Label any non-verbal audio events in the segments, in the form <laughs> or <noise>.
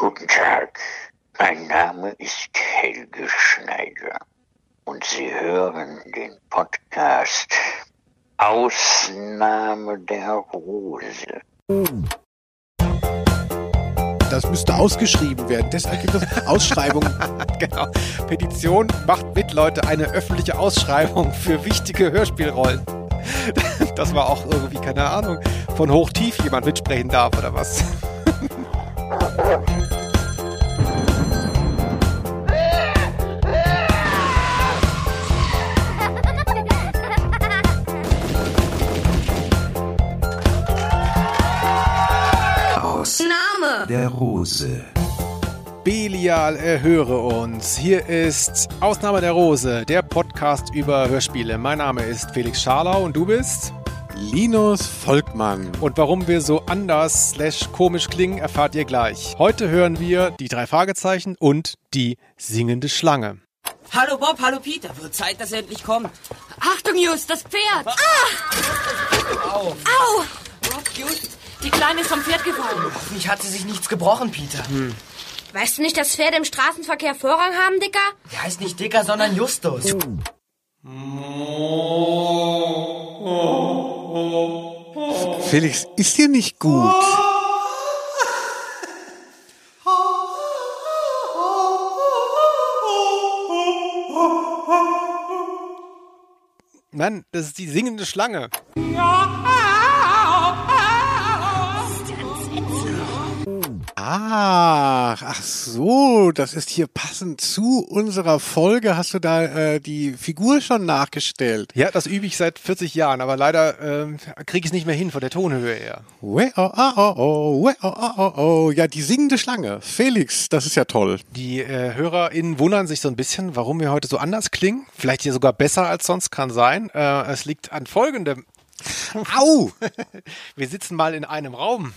Guten Tag, mein Name ist Helge Schneider und Sie hören den Podcast Ausnahme der Rose. Das müsste ausgeschrieben werden. Deshalb gibt es Ausschreibungen. <laughs> genau. Petition macht mit, Leute, eine öffentliche Ausschreibung für wichtige Hörspielrollen. <laughs> Das war auch irgendwie, keine Ahnung, von hoch tief jemand mitsprechen darf oder was. <laughs> der Rose. Belial, erhöre uns. Hier ist Ausnahme der Rose, der Podcast über Hörspiele. Mein Name ist Felix Scharlau und du bist? Linus Volkmann. Und warum wir so anders slash komisch klingen, erfahrt ihr gleich. Heute hören wir die drei Fragezeichen und die singende Schlange. Hallo Bob, hallo Peter. Wird Zeit, dass er endlich kommt. Achtung, Just, das Pferd! Ah! Au. Au! Bob, Just. Die Kleine ist vom Pferd gefallen. Hoffentlich hat sie sich nichts gebrochen, Peter. Weißt du nicht, dass Pferde im Straßenverkehr Vorrang haben, Dicker? Der heißt nicht Dicker, sondern Justus. Felix, ist dir nicht gut? Mann, das ist die singende Schlange. Ach, ach so, das ist hier passend zu unserer Folge. Hast du da äh, die Figur schon nachgestellt? Ja, das übe ich seit 40 Jahren, aber leider ähm, kriege ich es nicht mehr hin von der Tonhöhe her. We oh, oh, oh, oh, we oh, oh, oh, oh. Ja, die singende Schlange. Felix, das ist ja toll. Die äh, HörerInnen wundern sich so ein bisschen, warum wir heute so anders klingen. Vielleicht hier sogar besser als sonst, kann sein. Äh, es liegt an folgendem. Au! <laughs> Wir sitzen mal in einem Raum.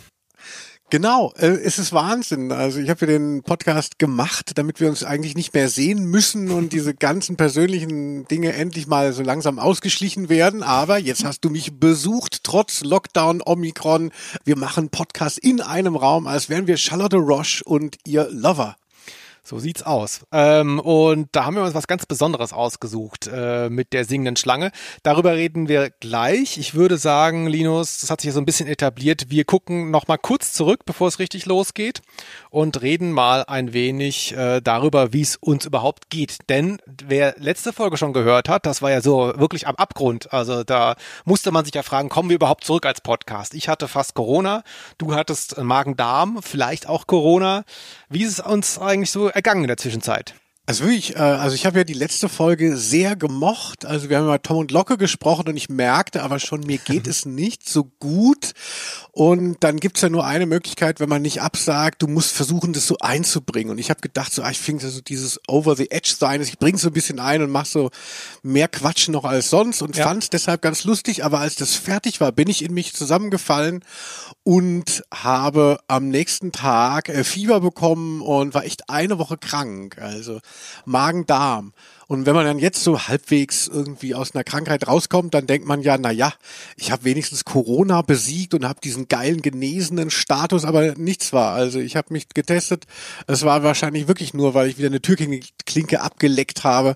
Genau, äh, es ist Wahnsinn. Also ich habe ja den Podcast gemacht, damit wir uns eigentlich nicht mehr sehen müssen und diese <laughs> ganzen persönlichen Dinge endlich mal so langsam ausgeschlichen werden. Aber jetzt hast du mich besucht, trotz Lockdown, Omikron. Wir machen Podcast in einem Raum, als wären wir Charlotte Roche und ihr Lover. So sieht's aus. Ähm, und da haben wir uns was ganz Besonderes ausgesucht äh, mit der singenden Schlange. Darüber reden wir gleich. Ich würde sagen, Linus, das hat sich ja so ein bisschen etabliert. Wir gucken noch mal kurz zurück, bevor es richtig losgeht und reden mal ein wenig äh, darüber, wie es uns überhaupt geht. Denn wer letzte Folge schon gehört hat, das war ja so wirklich am Abgrund. Also da musste man sich ja fragen, kommen wir überhaupt zurück als Podcast? Ich hatte fast Corona, du hattest Magen-Darm, vielleicht auch Corona. Wie ist es uns eigentlich so ergangen in der Zwischenzeit? Also wirklich, äh, also ich habe ja die letzte Folge sehr gemocht. Also wir haben über Tom und Locke gesprochen und ich merkte aber schon, mir geht es nicht so gut. Und dann gibt's ja nur eine Möglichkeit, wenn man nicht absagt, du musst versuchen, das so einzubringen. Und ich habe gedacht, so, ah, ich finde so dieses Over the Edge sein, ich bringe so ein bisschen ein und mach so mehr Quatsch noch als sonst und Ja. fand's deshalb ganz lustig. Aber als das fertig war, bin ich in mich zusammengefallen und habe am nächsten Tag äh, Fieber bekommen und war echt eine Woche krank. Also Magen-Darm. Und wenn man dann jetzt so halbwegs irgendwie aus einer Krankheit rauskommt, dann denkt man ja, na ja, ich habe wenigstens Corona besiegt und habe diesen geilen genesenen Status, aber nichts war. Also ich habe mich getestet. Es war wahrscheinlich wirklich nur, weil ich wieder eine Türklinke abgeleckt habe.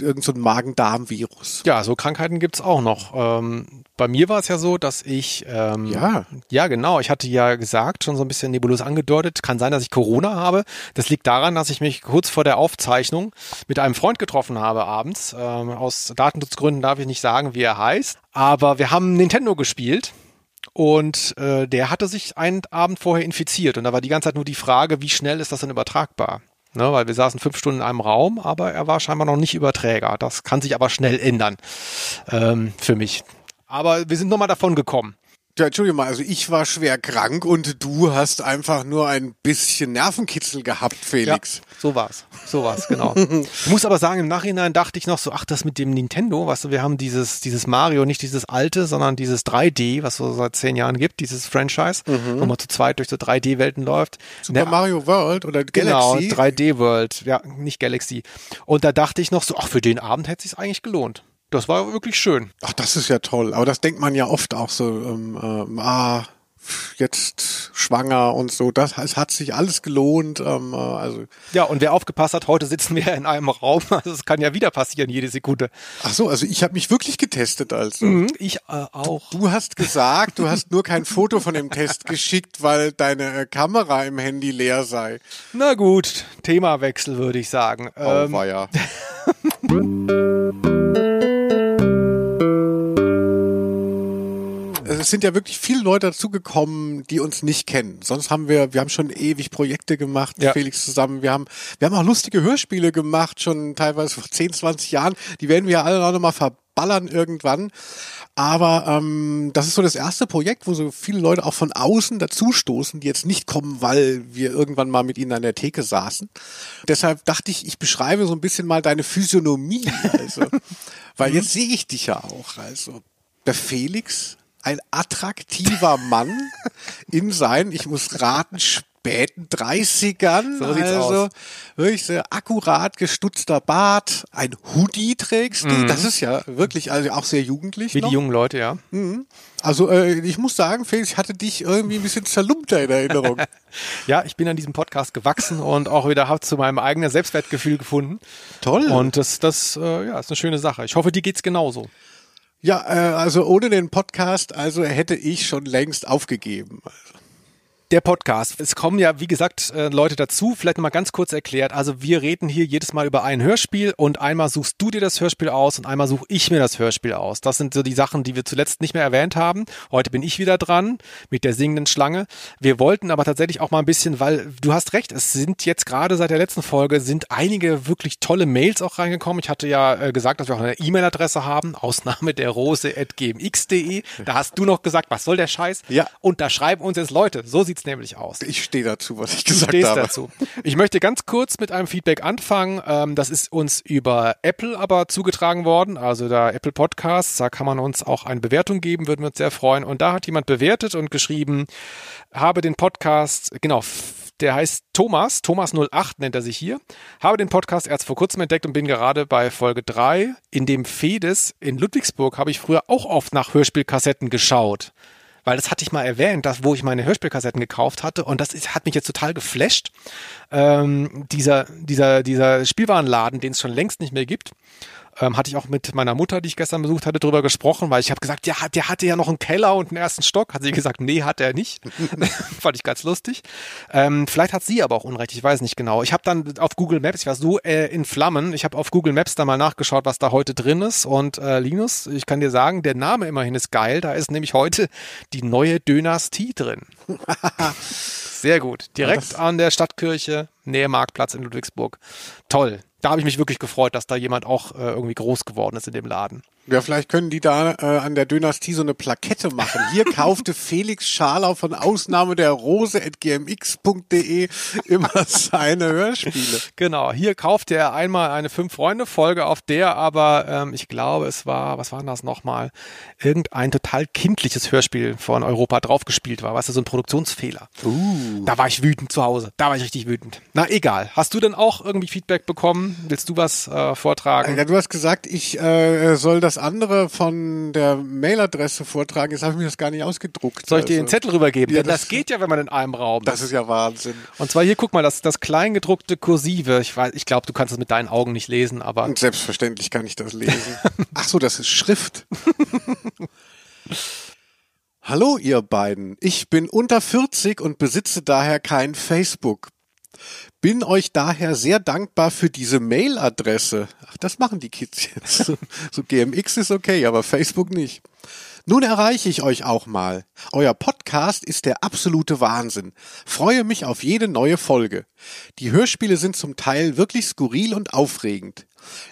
Irgend so ein Magen-Darm-Virus. Ja, so Krankheiten gibt's auch noch. Ähm, bei mir war es ja so, dass ich ähm, Ja. ja genau, ich hatte ja gesagt, schon so ein bisschen nebulös angedeutet, kann sein, dass ich Corona habe. Das liegt daran, dass ich mich kurz vor der Aufzeichnung mit einem Freund getroffen habe abends. Ähm, aus Datenschutzgründen darf ich nicht sagen, wie er heißt, aber wir haben Nintendo gespielt. Und äh, der hatte sich einen Abend vorher infiziert und da war die ganze Zeit nur die Frage, wie schnell ist das denn übertragbar? Ne, weil wir saßen fünf Stunden in einem Raum, aber er war scheinbar noch nicht Überträger. Das kann sich aber schnell ändern ähm, für mich. Aber wir sind nochmal davon gekommen. Ja, Entschuldigung mal, also ich war schwer krank und du hast einfach nur ein bisschen Nervenkitzel gehabt, Felix. Ja, so war's. So war's, genau. ich muss aber sagen, im Nachhinein dachte ich noch so, ach, das mit dem Nintendo, weißt du, wir haben dieses, dieses Mario, nicht dieses alte, sondern dieses 3D, was so seit zehn Jahren gibt, dieses Franchise, wo man zu zweit durch so 3D-Welten läuft. Super Ne, Mario World oder Genau, Galaxy. 3D World, ja, nicht Galaxy. Und da dachte ich noch so, ach, für den Abend hätte es sich eigentlich gelohnt. Das war wirklich schön. Ach, das ist ja toll. Aber das denkt man ja oft auch so, ähm, ähm, ah, jetzt schwanger und so. Das es hat sich alles gelohnt. Ähm, äh, also Ja, und wer aufgepasst hat, heute sitzen wir in einem Raum. <laughs> Also es kann ja wieder passieren, jede Sekunde. ach so, also ich habe mich wirklich getestet. Also Mhm, ich äh, auch. du hast gesagt, du hast nur kein Foto von dem Test <laughs> geschickt, weil deine äh, Kamera im Handy leer sei. Na gut, Themawechsel würde ich sagen. Oh, Ähm, war ja. <laughs> Es sind ja wirklich viele Leute dazugekommen, die uns nicht kennen. Sonst haben wir, wir haben schon ewig Projekte gemacht, Ja. Felix zusammen. Wir haben, wir haben auch lustige Hörspiele gemacht, schon teilweise vor 10, 20 Jahren. Die werden wir ja alle noch mal verballern irgendwann. Aber ähm, das ist so das erste Projekt, wo so viele Leute auch von außen dazustoßen, die jetzt nicht kommen, weil wir irgendwann mal mit ihnen an der Theke saßen. Deshalb dachte ich, ich beschreibe so ein bisschen mal deine Physiognomie. Also, <laughs> weil jetzt sehe ich dich ja auch. Also der Felix, ein attraktiver Mann in seinen, ich muss raten, späten 30ern. So sieht's also aus. wirklich sehr akkurat gestutzter Bart, ein Hoodie trägst du. Das ist ja wirklich also auch sehr jugendlich. Mhm. Wie noch. die jungen Leute, ja. Also äh, ich muss sagen, Felix, ich hatte dich irgendwie ein bisschen zerlumpter in Erinnerung. <laughs> Ja, ich bin an diesem Podcast gewachsen und auch wieder habe zu meinem eigenen Selbstwertgefühl gefunden. Toll. Und das, das äh, ja, ist eine schöne Sache. Ich hoffe, dir geht's genauso. Ja, äh, also ohne den Podcast, also hätte ich schon längst aufgegeben. Der Podcast. Es kommen ja, wie gesagt, äh, Leute dazu. Vielleicht noch mal ganz kurz erklärt. Also wir reden hier jedes Mal über ein Hörspiel und einmal suchst du dir das Hörspiel aus und einmal suche ich mir das Hörspiel aus. Das sind so die Sachen, die wir zuletzt nicht mehr erwähnt haben. Heute bin ich wieder dran mit der singenden Schlange. Wir wollten aber tatsächlich auch mal ein bisschen, weil du hast recht, es sind jetzt gerade seit der letzten Folge sind einige wirklich tolle Mails auch reingekommen. Ich hatte ja äh, gesagt, dass wir auch eine E-Mail-Adresse haben, Ausnahme der rose.gmx.de. Da hast du noch gesagt, was soll der Scheiß? Ja. Und da schreiben uns jetzt Leute. So sieht's nämlich aus. Ich stehe dazu, was ich Du gesagt stehst habe. dazu. Ich möchte ganz kurz mit einem Feedback anfangen. Ähm, das ist uns über Apple aber zugetragen worden, also da Apple Podcasts. Da kann man uns auch eine Bewertung geben, würden wir uns sehr freuen. Und da hat jemand bewertet und geschrieben, habe den Podcast, genau, der heißt Thomas, Thomas08 nennt er sich hier, habe den Podcast erst vor kurzem entdeckt und bin gerade bei Folge 3. In dem Fedes in Ludwigsburg habe ich früher auch oft nach Hörspielkassetten geschaut weil das hatte ich mal erwähnt, dass, wo ich meine Hörspielkassetten gekauft hatte und das ist, hat mich jetzt total geflasht. Ähm, dieser, dieser, dieser Spielwarenladen, den es schon längst nicht mehr gibt, ähm, hatte ich auch mit meiner Mutter, die ich gestern besucht hatte, drüber gesprochen, weil ich habe gesagt, ja, der hatte ja noch einen Keller und einen ersten Stock. Hat sie gesagt, nee, hat er nicht. <laughs> <laughs> Fand ich ganz lustig. Ähm, vielleicht hat sie aber auch Unrecht, ich weiß nicht genau. Ich habe dann auf Google Maps, ich war so äh, in Flammen, ich habe auf Google Maps da mal nachgeschaut, was da heute drin ist. Und äh, Linus, ich kann dir sagen, der Name immerhin ist geil. Da ist nämlich heute die neue Dynastie drin. <laughs> Sehr gut. Direkt an der Stadtkirche, Nähe Marktplatz in Ludwigsburg. Toll. Da habe ich mich wirklich gefreut, dass da jemand auch äh, irgendwie groß geworden ist in dem Laden. Ja, vielleicht können die da äh, an der Dynastie so eine Plakette machen. Hier <laughs> kaufte Felix Scharlau von Ausnahme der Rose at gmx.de immer seine Hörspiele. Genau, hier kaufte er einmal eine Fünf-Freunde-Folge, auf der aber, ähm, ich glaube, es war, was war denn das nochmal? Irgendein total kindliches Hörspiel von Europa draufgespielt war, weißt du, so ein Produktionsfehler. Da war ich wütend zu Hause. Da war ich richtig wütend. Na, egal. Hast du denn auch irgendwie Feedback bekommen? Willst du was äh, vortragen? Ja, du hast gesagt, ich äh, soll das andere von der Mailadresse vortragen. Jetzt habe ich mir das gar nicht ausgedruckt. Soll ich dir den Also, Zettel rübergeben? Ja, Denn das, das- geht ja, wenn man in einem Raum Das ist ja Wahnsinn. Und zwar hier, guck mal, das, das kleingedruckte Kursive. Ich weiß, ich glaube, du kannst das mit deinen Augen nicht lesen, aber Und selbstverständlich kann ich das lesen. <laughs> Ach so, das ist Schrift. Hallo ihr beiden. Ich bin unter 40 und besitze daher kein Facebook. Bin euch daher sehr dankbar für diese Mailadresse. Ach, das machen die Kids jetzt. So, GMX ist okay, aber Facebook nicht. Nun erreiche ich euch auch mal. Euer Podcast ist der absolute Wahnsinn. Freue mich auf jede neue Folge. Die Hörspiele sind zum Teil wirklich skurril und aufregend.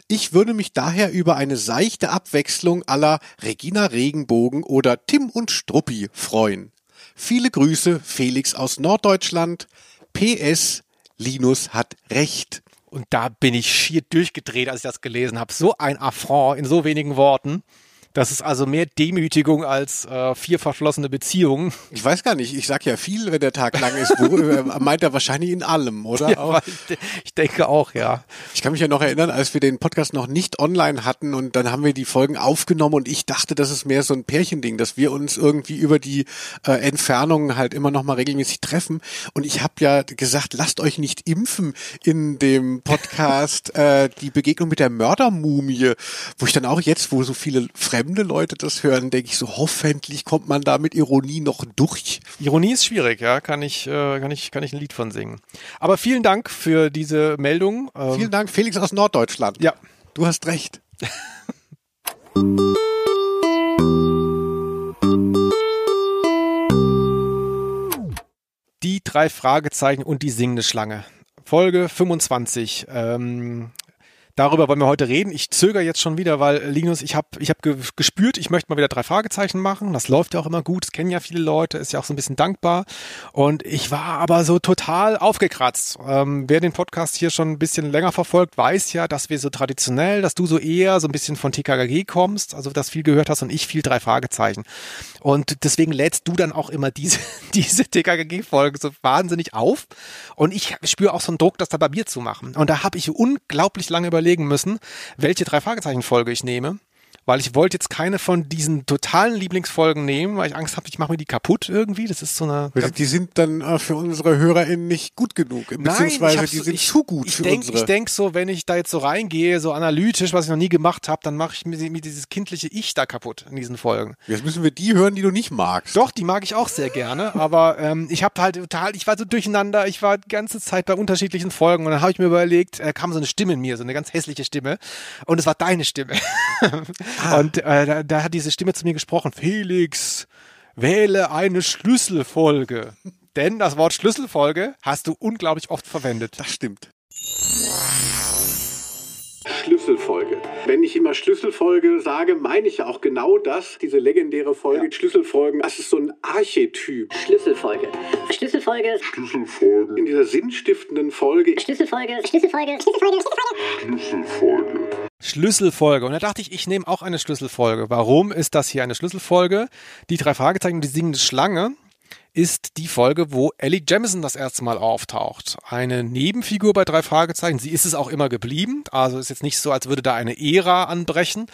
Ich würde mich daher über eine seichte Abwechslung aller Regina Regenbogen oder Tim und Struppi freuen. Viele Grüße, Felix aus Norddeutschland. PS, Linus hat recht. Und da bin ich schier durchgedreht, als ich das gelesen habe. So ein Affront in so wenigen Worten. Das ist also mehr Demütigung als äh, vier verschlossene Beziehungen. Ich weiß gar nicht, ich sag ja viel, wenn der Tag lang ist. Wo, äh, meint er wahrscheinlich in allem, oder? Ja, ich denke auch, ja. Ich kann mich ja noch erinnern, als wir den Podcast noch nicht online hatten und dann haben wir die Folgen aufgenommen und ich dachte, das ist mehr so ein Pärchending, dass wir uns irgendwie über die äh, Entfernungen halt immer noch mal regelmäßig treffen. Und ich habe ja gesagt, lasst euch nicht impfen in dem Podcast äh, die Begegnung mit der Mördermumie, wo ich dann auch jetzt, wo so viele fremde Leute das hören, denke ich so, hoffentlich kommt man da mit Ironie noch durch. Ironie ist schwierig, ja, kann ich, äh, kann ich, kann ich ein Lied von singen. Aber vielen Dank für diese Meldung. Ähm, Vielen Dank, Felix aus Norddeutschland. Ja. Du hast recht. Die drei Fragezeichen und die singende Schlange. Folge 25. Ähm, darüber wollen wir heute reden. Ich zögere jetzt schon wieder, weil Linus, ich habe ich hab ge gespürt, ich möchte mal wieder drei Fragezeichen machen. Das läuft ja auch immer gut, das kennen ja viele Leute, ist ja auch so ein bisschen dankbar. Und ich war aber so total aufgekratzt. Ähm, wer den Podcast hier schon ein bisschen länger verfolgt, weiß ja, dass wir so traditionell, dass du so eher so ein bisschen von TKKG kommst, also das viel gehört hast und ich viel drei Fragezeichen. Und deswegen lädst du dann auch immer diese, <laughs> diese TKKG-Folge so wahnsinnig auf. Und ich spüre auch so einen Druck, das da bei mir zu machen. Und da habe ich unglaublich lange überlegen müssen, welche drei Fragezeichen-Folge ich nehme. Weil ich wollte jetzt keine von diesen totalen Lieblingsfolgen nehmen, weil ich Angst habe, ich mache mir die kaputt irgendwie. Das ist so eine. Die sind dann äh, für unsere HörerInnen nicht gut genug, beziehungsweise hab die so- sind ich, zu gut ich für denk, unsere. Ich denke so, wenn ich da jetzt so reingehe, so analytisch, was ich noch nie gemacht habe, dann mache ich mir, mir dieses kindliche Ich da kaputt in diesen Folgen. Jetzt müssen wir die hören, die du nicht magst. Doch, die mag ich auch sehr gerne, aber ähm, ich habe halt total, ich war so durcheinander, ich war die ganze Zeit bei unterschiedlichen Folgen und dann habe ich mir überlegt, äh, kam so eine Stimme in mir, so eine ganz hässliche Stimme und es war deine Stimme. <laughs> Und äh, da, da hat diese Stimme zu mir gesprochen, Felix, wähle eine Schlüsselfolge. <laughs> Denn das Wort Schlüsselfolge hast du unglaublich oft verwendet. Das stimmt. Schlüsselfolge. Wenn ich immer Schlüsselfolge sage, meine ich ja auch genau das, diese legendäre Folge Schlüsselfolgen. Das ist so ein Archetyp. Schlüsselfolge. Schlüsselfolge. In dieser sinnstiftenden Folge. Schlüsselfolge. Schlüsselfolge. Schlüsselfolge. Schlüsselfolge. Und da dachte ich, ich nehme auch eine Schlüsselfolge. Warum ist das hier eine Schlüsselfolge? Die drei Fragezeichen und die singende Schlange ist die Folge, wo Ellie Jamison das erste Mal auftaucht. Eine Nebenfigur bei drei Fragezeichen. Sie ist es auch immer geblieben. Also ist jetzt nicht so, als würde da eine Ära anbrechen.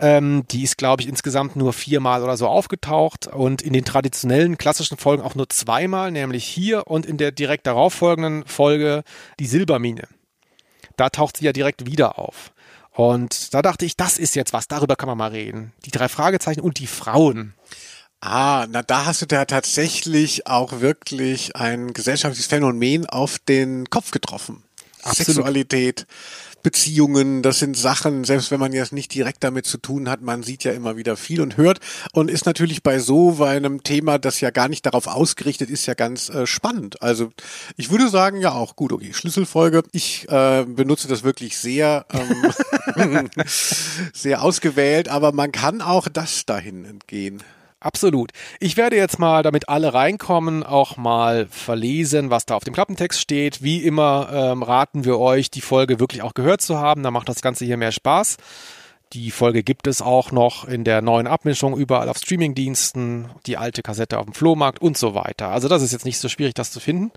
Ähm, die ist, glaube ich, insgesamt nur viermal oder so aufgetaucht und in den traditionellen klassischen Folgen auch nur zweimal, nämlich hier und in der direkt darauf folgenden Folge die Silbermine. Da taucht sie ja direkt wieder auf. Und da dachte ich, das ist jetzt was, darüber kann man mal reden. Die drei Fragezeichen und die Frauen. Ah, na da hast du da tatsächlich auch wirklich ein gesellschaftliches Phänomen auf den Kopf getroffen. Absolut. Sexualität, Beziehungen, das sind Sachen, selbst wenn man jetzt nicht direkt damit zu tun hat, man sieht ja immer wieder viel und hört und ist natürlich bei so einem Thema, das ja gar nicht darauf ausgerichtet ist, ja ganz äh, spannend. Also ich würde sagen, ja auch gut, okay, Schlüsselfolge. Ich äh, benutze das wirklich sehr, ähm, <laughs> <laughs> sehr ausgewählt, aber man kann auch das dahin entgehen. Absolut. Ich werde jetzt mal, damit alle reinkommen, auch mal verlesen, was da auf dem Klappentext steht. Wie immer ähm, raten wir euch, die Folge wirklich auch gehört zu haben. Da macht das Ganze hier mehr Spaß. Die Folge gibt es auch noch in der neuen Abmischung überall auf Streamingdiensten, die alte Kassette auf dem Flohmarkt und so weiter. Also das ist jetzt nicht so schwierig, das zu finden.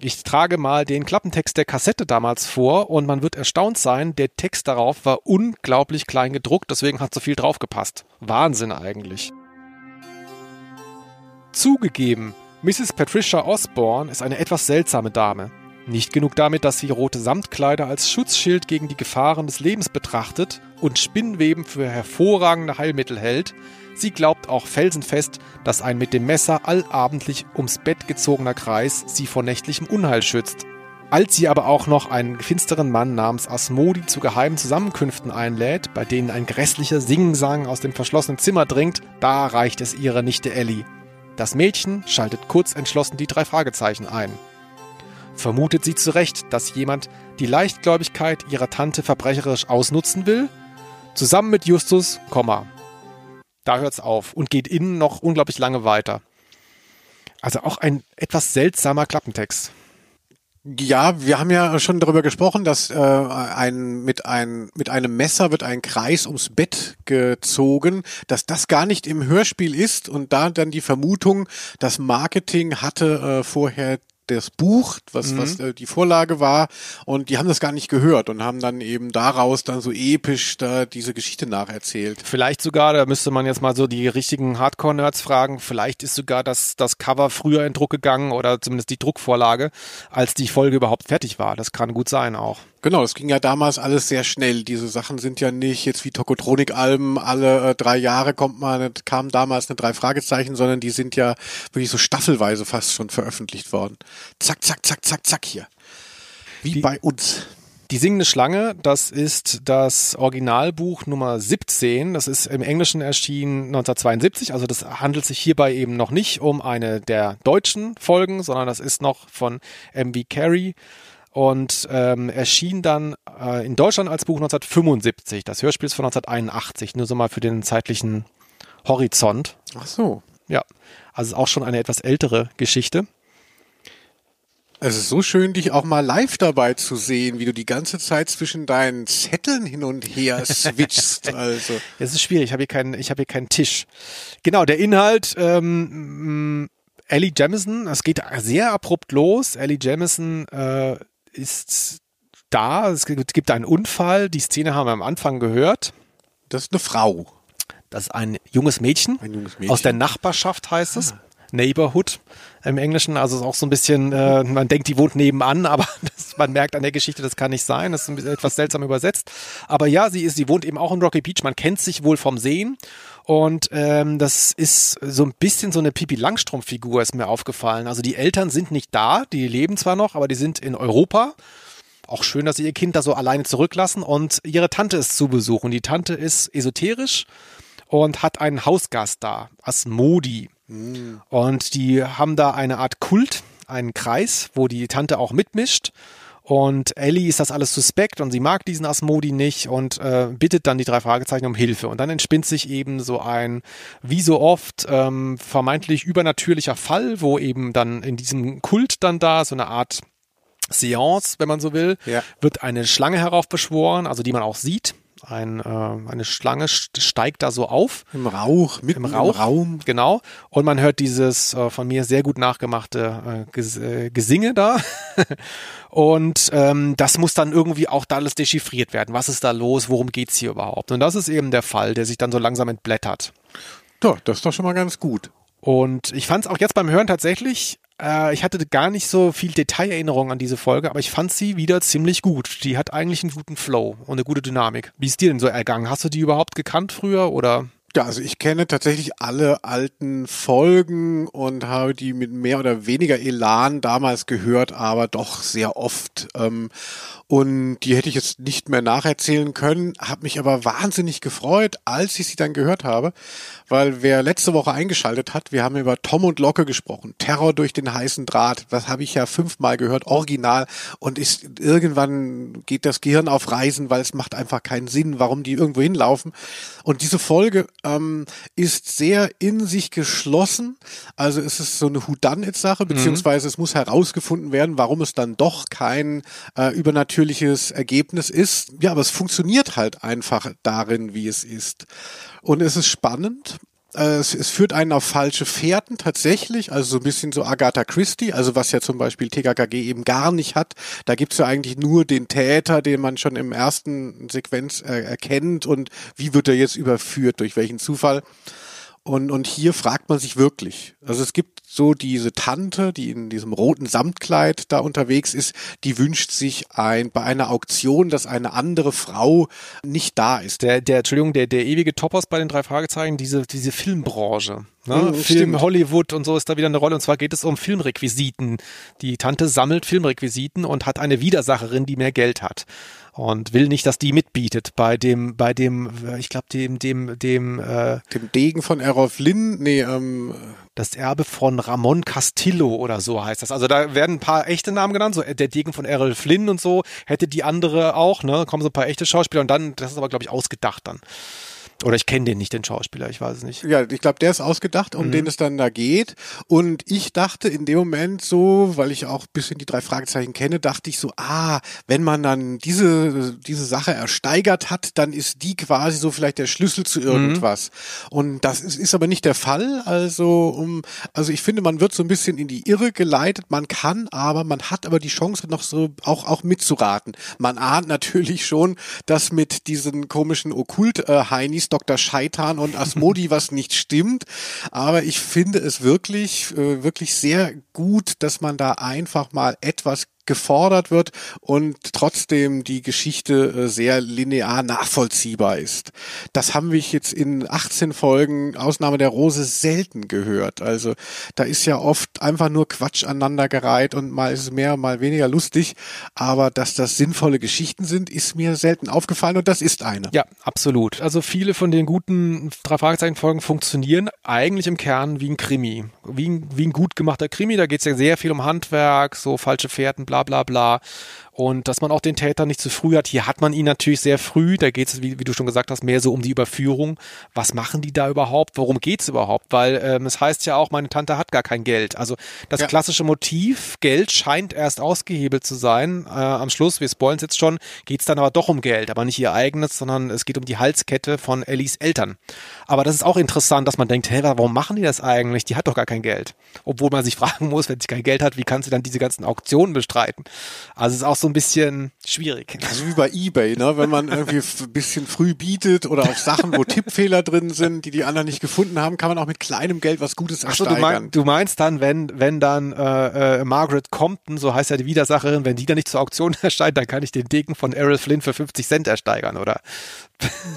Ich trage mal den Klappentext der Kassette damals vor und man wird erstaunt sein, der Text darauf war unglaublich klein gedruckt, deswegen hat so viel draufgepasst. Wahnsinn eigentlich. Zugegeben, Mrs. Patricia Osborne ist eine etwas seltsame Dame. Nicht genug damit, dass sie rote Samtkleider als Schutzschild gegen die Gefahren des Lebens betrachtet und Spinnweben für hervorragende Heilmittel hält, sie glaubt auch felsenfest, dass ein mit dem Messer allabendlich ums Bett gezogener Kreis sie vor nächtlichem Unheil schützt. Als sie aber auch noch einen finsteren Mann namens Asmodi zu geheimen Zusammenkünften einlädt, bei denen ein grässlicher Singensang aus dem verschlossenen Zimmer dringt, da reicht es ihrer Nichte Ellie. Das Mädchen schaltet kurz entschlossen die drei Fragezeichen ein. Vermutet sie zu Recht, dass jemand die Leichtgläubigkeit ihrer Tante verbrecherisch ausnutzen will? Zusammen mit Justus, Komma. Da hört's auf und geht innen noch unglaublich lange weiter. Also auch ein etwas seltsamer Klappentext. Ja, wir haben ja schon darüber gesprochen, dass äh, ein, mit, ein, mit einem Messer wird ein Kreis ums Bett gezogen, dass das gar nicht im Hörspiel ist und da dann die Vermutung, das Marketing hatte äh, vorher das Buch, was, Mhm. was äh, die Vorlage war, und die haben das gar nicht gehört und haben dann eben daraus dann so episch da diese Geschichte nacherzählt. Vielleicht sogar, da müsste man jetzt mal so die richtigen Hardcore-Nerds fragen, vielleicht ist sogar das, das Cover früher in Druck gegangen oder zumindest die Druckvorlage, als die Folge überhaupt fertig war. Das kann gut sein auch. Genau, das ging ja damals alles sehr schnell. Diese Sachen sind ja nicht jetzt wie Tokotronik-Alben, alle äh, drei Jahre kommt eine, kam damals eine drei Fragezeichen, sondern die sind ja wirklich so staffelweise fast schon veröffentlicht worden. Zack, zack, zack, zack, zack hier. Wie Die- bei uns. Die singende Schlange, das ist das Originalbuch Nummer 17. Das ist im Englischen erschienen 1972. Also das handelt sich hierbei eben noch nicht um eine der deutschen Folgen, sondern das ist noch von M.V. Carey und ähm, erschien dann äh, in Deutschland als Buch 1975. Das Hörspiel ist von 1981. Nur so mal für den zeitlichen Horizont. Ach so. Ja, also ist auch schon eine etwas ältere Geschichte. Es ist so schön, dich auch mal live dabei zu sehen, wie du die ganze Zeit zwischen deinen Zetteln hin und her <laughs> switchst. Also. Es ist schwierig, ich habe hier keinen, ich habe hier keinen Tisch. Genau, der Inhalt, ähm, Ellie Jamison, es geht sehr abrupt los. Ellie Jamison äh, ist da, es gibt einen Unfall, die Szene haben wir am Anfang gehört. Das ist eine Frau. Das ist ein junges Mädchen, Ein junges Mädchen. aus der Nachbarschaft heißt es. Neighborhood im Englischen, also ist auch so ein bisschen, äh, man denkt, die wohnt nebenan, <laughs> aber das, man merkt an der Geschichte, das kann nicht sein, das ist etwas seltsam übersetzt. Aber ja, sie ist, sie wohnt eben auch in Rocky Beach, man kennt sich wohl vom Sehen und ähm, das ist so ein bisschen so eine Pipi Langstrumpf-Figur, ist mir aufgefallen. Also die Eltern sind nicht da, die leben zwar noch, aber die sind in Europa. Auch schön, dass sie ihr Kind da so alleine zurücklassen und ihre Tante ist zu Besuch und die Tante ist esoterisch und hat einen Hausgast da, Asmodi. Und die haben da eine Art Kult, einen Kreis, wo die Tante auch mitmischt. Und Ellie ist das alles suspekt und sie mag diesen Asmodi nicht und äh, bittet dann die drei Fragezeichen um Hilfe. Und dann entspinnt sich eben so ein, wie so oft, ähm, vermeintlich übernatürlicher Fall, wo eben dann in diesem Kult dann da so eine Art Seance, wenn man so will, Ja. wird eine Schlange heraufbeschworen, also die man auch sieht. Ein, äh, eine Schlange st- steigt da so auf Im Rauch, mitten im Rauch. im Raum. Genau. Und man hört dieses äh, von mir sehr gut nachgemachte äh, Ges äh, Gesinge da. <laughs> und ähm, das muss dann irgendwie auch da alles dechiffriert werden. Was ist da los? Worum geht's hier überhaupt? Und das ist eben der Fall, der sich dann so langsam entblättert. Doch, das ist doch schon mal ganz gut. Und ich fand es auch jetzt beim Hören tatsächlich, äh, ich hatte gar nicht so viel Detailerinnerung an diese Folge, aber ich fand sie wieder ziemlich gut. Die hat eigentlich einen guten Flow und eine gute Dynamik. Wie ist dir denn so ergangen? Hast du die überhaupt gekannt früher oder? Ja, also ich kenne tatsächlich alle alten Folgen und habe die mit mehr oder weniger Elan damals gehört, aber doch sehr oft. Ähm, und die hätte ich jetzt nicht mehr nacherzählen können, habe mich aber wahnsinnig gefreut, als ich sie dann gehört habe, weil wer letzte Woche eingeschaltet hat, wir haben über Tom und Locke gesprochen, Terror durch den heißen Draht, das habe ich ja fünfmal gehört, original und ist irgendwann geht das Gehirn auf Reisen, weil es macht einfach keinen Sinn, warum die irgendwo hinlaufen. Und diese Folge ähm, ist sehr in sich geschlossen, also es ist so eine Whodunit-Sache, beziehungsweise es muss herausgefunden werden, warum es dann doch kein äh, übernatürliches Ergebnis ist. Ja, aber es funktioniert halt einfach darin, wie es ist. Und es ist spannend. Äh, Es, es führt einen auf falsche Fährten tatsächlich, also so ein bisschen so Agatha Christie, also was ja zum Beispiel TKKG eben gar nicht hat. Da gibt's ja eigentlich nur den Täter, den man schon im ersten Sequenz äh, erkennt und wie wird er jetzt überführt, durch welchen Zufall. Und, und hier fragt man sich wirklich. Also es gibt so diese Tante, die in diesem roten Samtkleid da unterwegs ist, die wünscht sich ein, bei einer Auktion, dass eine andere Frau nicht da ist. Der, der, Entschuldigung, der, der ewige Topos bei den drei Fragezeichen, diese, diese Filmbranche. Ne? Mhm, Film, stimmt. Hollywood und so ist da wieder eine Rolle. Und zwar geht es um Filmrequisiten. Die Tante sammelt Filmrequisiten und hat eine Widersacherin, die mehr Geld hat. Und will nicht, dass die mitbietet bei dem, bei dem, äh, ich glaube, dem, dem, dem, äh, Dem Degen von Errol Flynn, nee, ähm, das Erbe von Ramon Castillo oder so heißt das. Also da werden ein paar echte Namen genannt, so der Degen von Errol Flynn und so, hätte die andere auch, ne? Kommen so ein paar echte Schauspieler und dann, das ist aber, glaube ich, ausgedacht dann. Oder ich kenne den nicht, den Schauspieler, ich weiß es nicht. Ja, ich glaube, der ist ausgedacht, um den es dann da geht. Und ich dachte in dem Moment so, weil ich auch ein bisschen die drei Fragezeichen kenne, dachte ich so, ah, wenn man dann diese, diese Sache ersteigert hat, dann ist die quasi so vielleicht der Schlüssel zu irgendwas. Und das ist, ist aber nicht der Fall. Also, um, also ich finde, man wird so ein bisschen in die Irre geleitet. Man kann aber, man hat aber die Chance noch so auch, auch mitzuraten. Man ahnt natürlich schon, dass mit diesen komischen Okkult-Heinis, Dr. Scheitan und Asmodi <laughs> was nicht stimmt. Aber ich finde es wirklich, äh, wirklich sehr gut, dass man da einfach mal etwas gefordert wird und trotzdem die Geschichte äh, sehr linear nachvollziehbar ist. Das haben wir jetzt in 18 Folgen Ausnahme der Rose selten gehört. Also da ist ja oft einfach nur Quatsch aneinandergereiht und mal ist es mehr, mal weniger lustig. Aber dass das sinnvolle Geschichten sind, ist mir selten aufgefallen und das ist eine. Ja, absolut. Also viele von den guten drei Fragezeichen Folgen funktionieren eigentlich im Kern wie ein Krimi. Wie ein, wie ein gut gemachter Krimi. Da geht es ja sehr viel um Handwerk, so falsche Fährten, bla bla bla. Und dass man auch den Täter nicht zu früh hat. Hier hat man ihn natürlich sehr früh. Da geht es, wie, wie, du schon gesagt hast, mehr so um die Überführung. Was machen die da überhaupt? Worum geht's überhaupt? Weil ähm, es heißt ja auch, meine Tante hat gar kein Geld. Also das Ja. klassische Motiv, Geld scheint erst ausgehebelt zu sein. Äh, am Schluss, wir spoilen es jetzt schon, geht's dann aber doch um Geld. Aber nicht ihr eigenes, sondern es geht um die Halskette von Ellies Eltern. Aber das ist auch interessant, dass man denkt, hey, warum machen die das eigentlich? Die hat doch gar kein Geld. Obwohl man sich <laughs> fragen muss, wenn sie kein Geld hat, wie kann sie dann diese ganzen Auktionen bestreiten? Also es ist auch so ein bisschen schwierig. Also wie bei eBay, ne? wenn man irgendwie ein bisschen früh bietet oder auf Sachen, wo Tippfehler drin sind, die die anderen nicht gefunden haben, kann man auch mit kleinem Geld was Gutes Achso, du, ersteigern. mein, du meinst dann, wenn, wenn dann äh, äh, Margaret Compton, so heißt ja die Widersacherin, wenn die dann nicht zur Auktion <laughs> erscheint, dann kann ich den Degen von Errol Flynn für 50 Cent ersteigern, oder?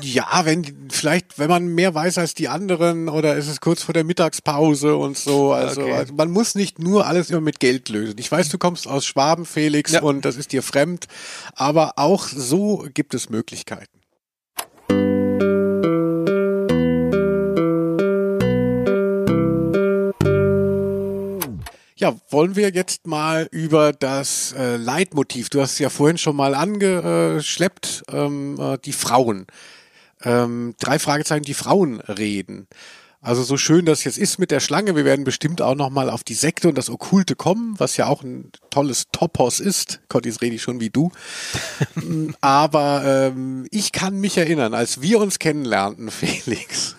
Ja, wenn vielleicht, wenn man mehr weiß als die anderen oder ist es kurz vor der Mittagspause und so. Also, Okay. also man muss nicht nur alles immer mit Geld lösen. Ich weiß, du kommst aus Schwaben, Felix, Ja. und das ist dir fremd, aber auch so gibt es Möglichkeiten. Ja, wollen wir jetzt mal über das äh, Leitmotiv, du hast es ja vorhin schon mal angeschleppt, ähm, äh, die Frauen. Ähm, drei Fragezeichen, die Frauen reden. Also so schön das jetzt ist mit der Schlange, wir werden bestimmt auch noch mal auf die Sekte und das Okkulte kommen, was ja auch ein tolles Topos ist. Gott, jetzt rede ich schon wie du. <laughs> Aber ähm, ich kann mich erinnern, als wir uns kennenlernten, <laughs> Felix,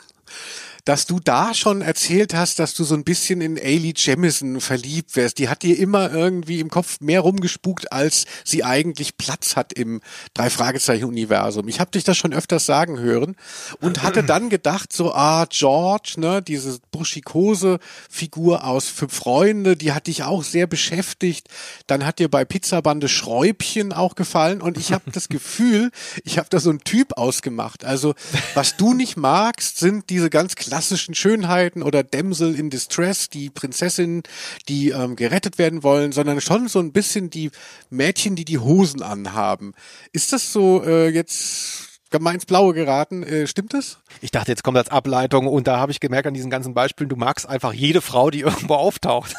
dass du da schon erzählt hast, dass du so ein bisschen in Ailey Jemison verliebt wärst. Die hat dir immer irgendwie im Kopf mehr rumgespukt, als sie eigentlich Platz hat im Drei-Fragezeichen-Universum. Ich habe dich das schon öfters sagen hören und hatte <clears throat> dann gedacht, so, ah, George, ne, diese buschikose Figur aus Fünf Freunde, die hat dich auch sehr beschäftigt. Dann hat dir bei Pizzabande Schräubchen auch gefallen und ich habe das <laughs> Gefühl, ich habe da so einen Typ ausgemacht. Also, was du nicht magst, sind diese ganz klassischen Schönheiten oder Damsel in Distress, die Prinzessinnen, die ähm, gerettet werden wollen, sondern schon so ein bisschen die Mädchen, die die Hosen anhaben. Ist das so äh, jetzt gemein Blaue geraten? Äh, stimmt das? Ich dachte, jetzt kommt als Ableitung und da habe ich gemerkt an diesen ganzen Beispielen, du magst einfach jede Frau, die <laughs> irgendwo auftaucht.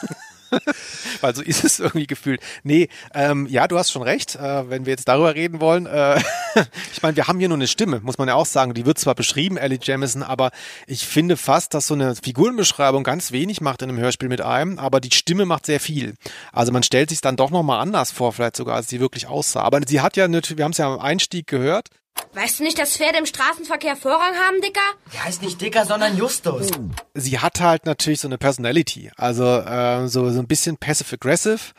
<laughs> Weil so ist es irgendwie gefühlt. Nee, ähm, ja, du hast schon recht, äh, wenn wir jetzt darüber reden wollen. Äh, <laughs> ich meine, wir haben hier nur eine Stimme, muss man ja auch sagen. Die wird zwar beschrieben, Ellie Jamison, aber ich finde fast, dass so eine Figurenbeschreibung ganz wenig macht in einem Hörspiel mit einem, aber die Stimme macht sehr viel. Also man stellt sich dann doch nochmal anders vor, vielleicht sogar, als sie wirklich aussah. Aber sie hat ja wir haben es ja am Einstieg gehört, Weißt du nicht, dass Pferde im Straßenverkehr Vorrang haben, Dicker? Der heißt nicht Dicker, sondern Justus. sie hat halt natürlich so eine Personality, also äh, so, so ein bisschen passive-aggressive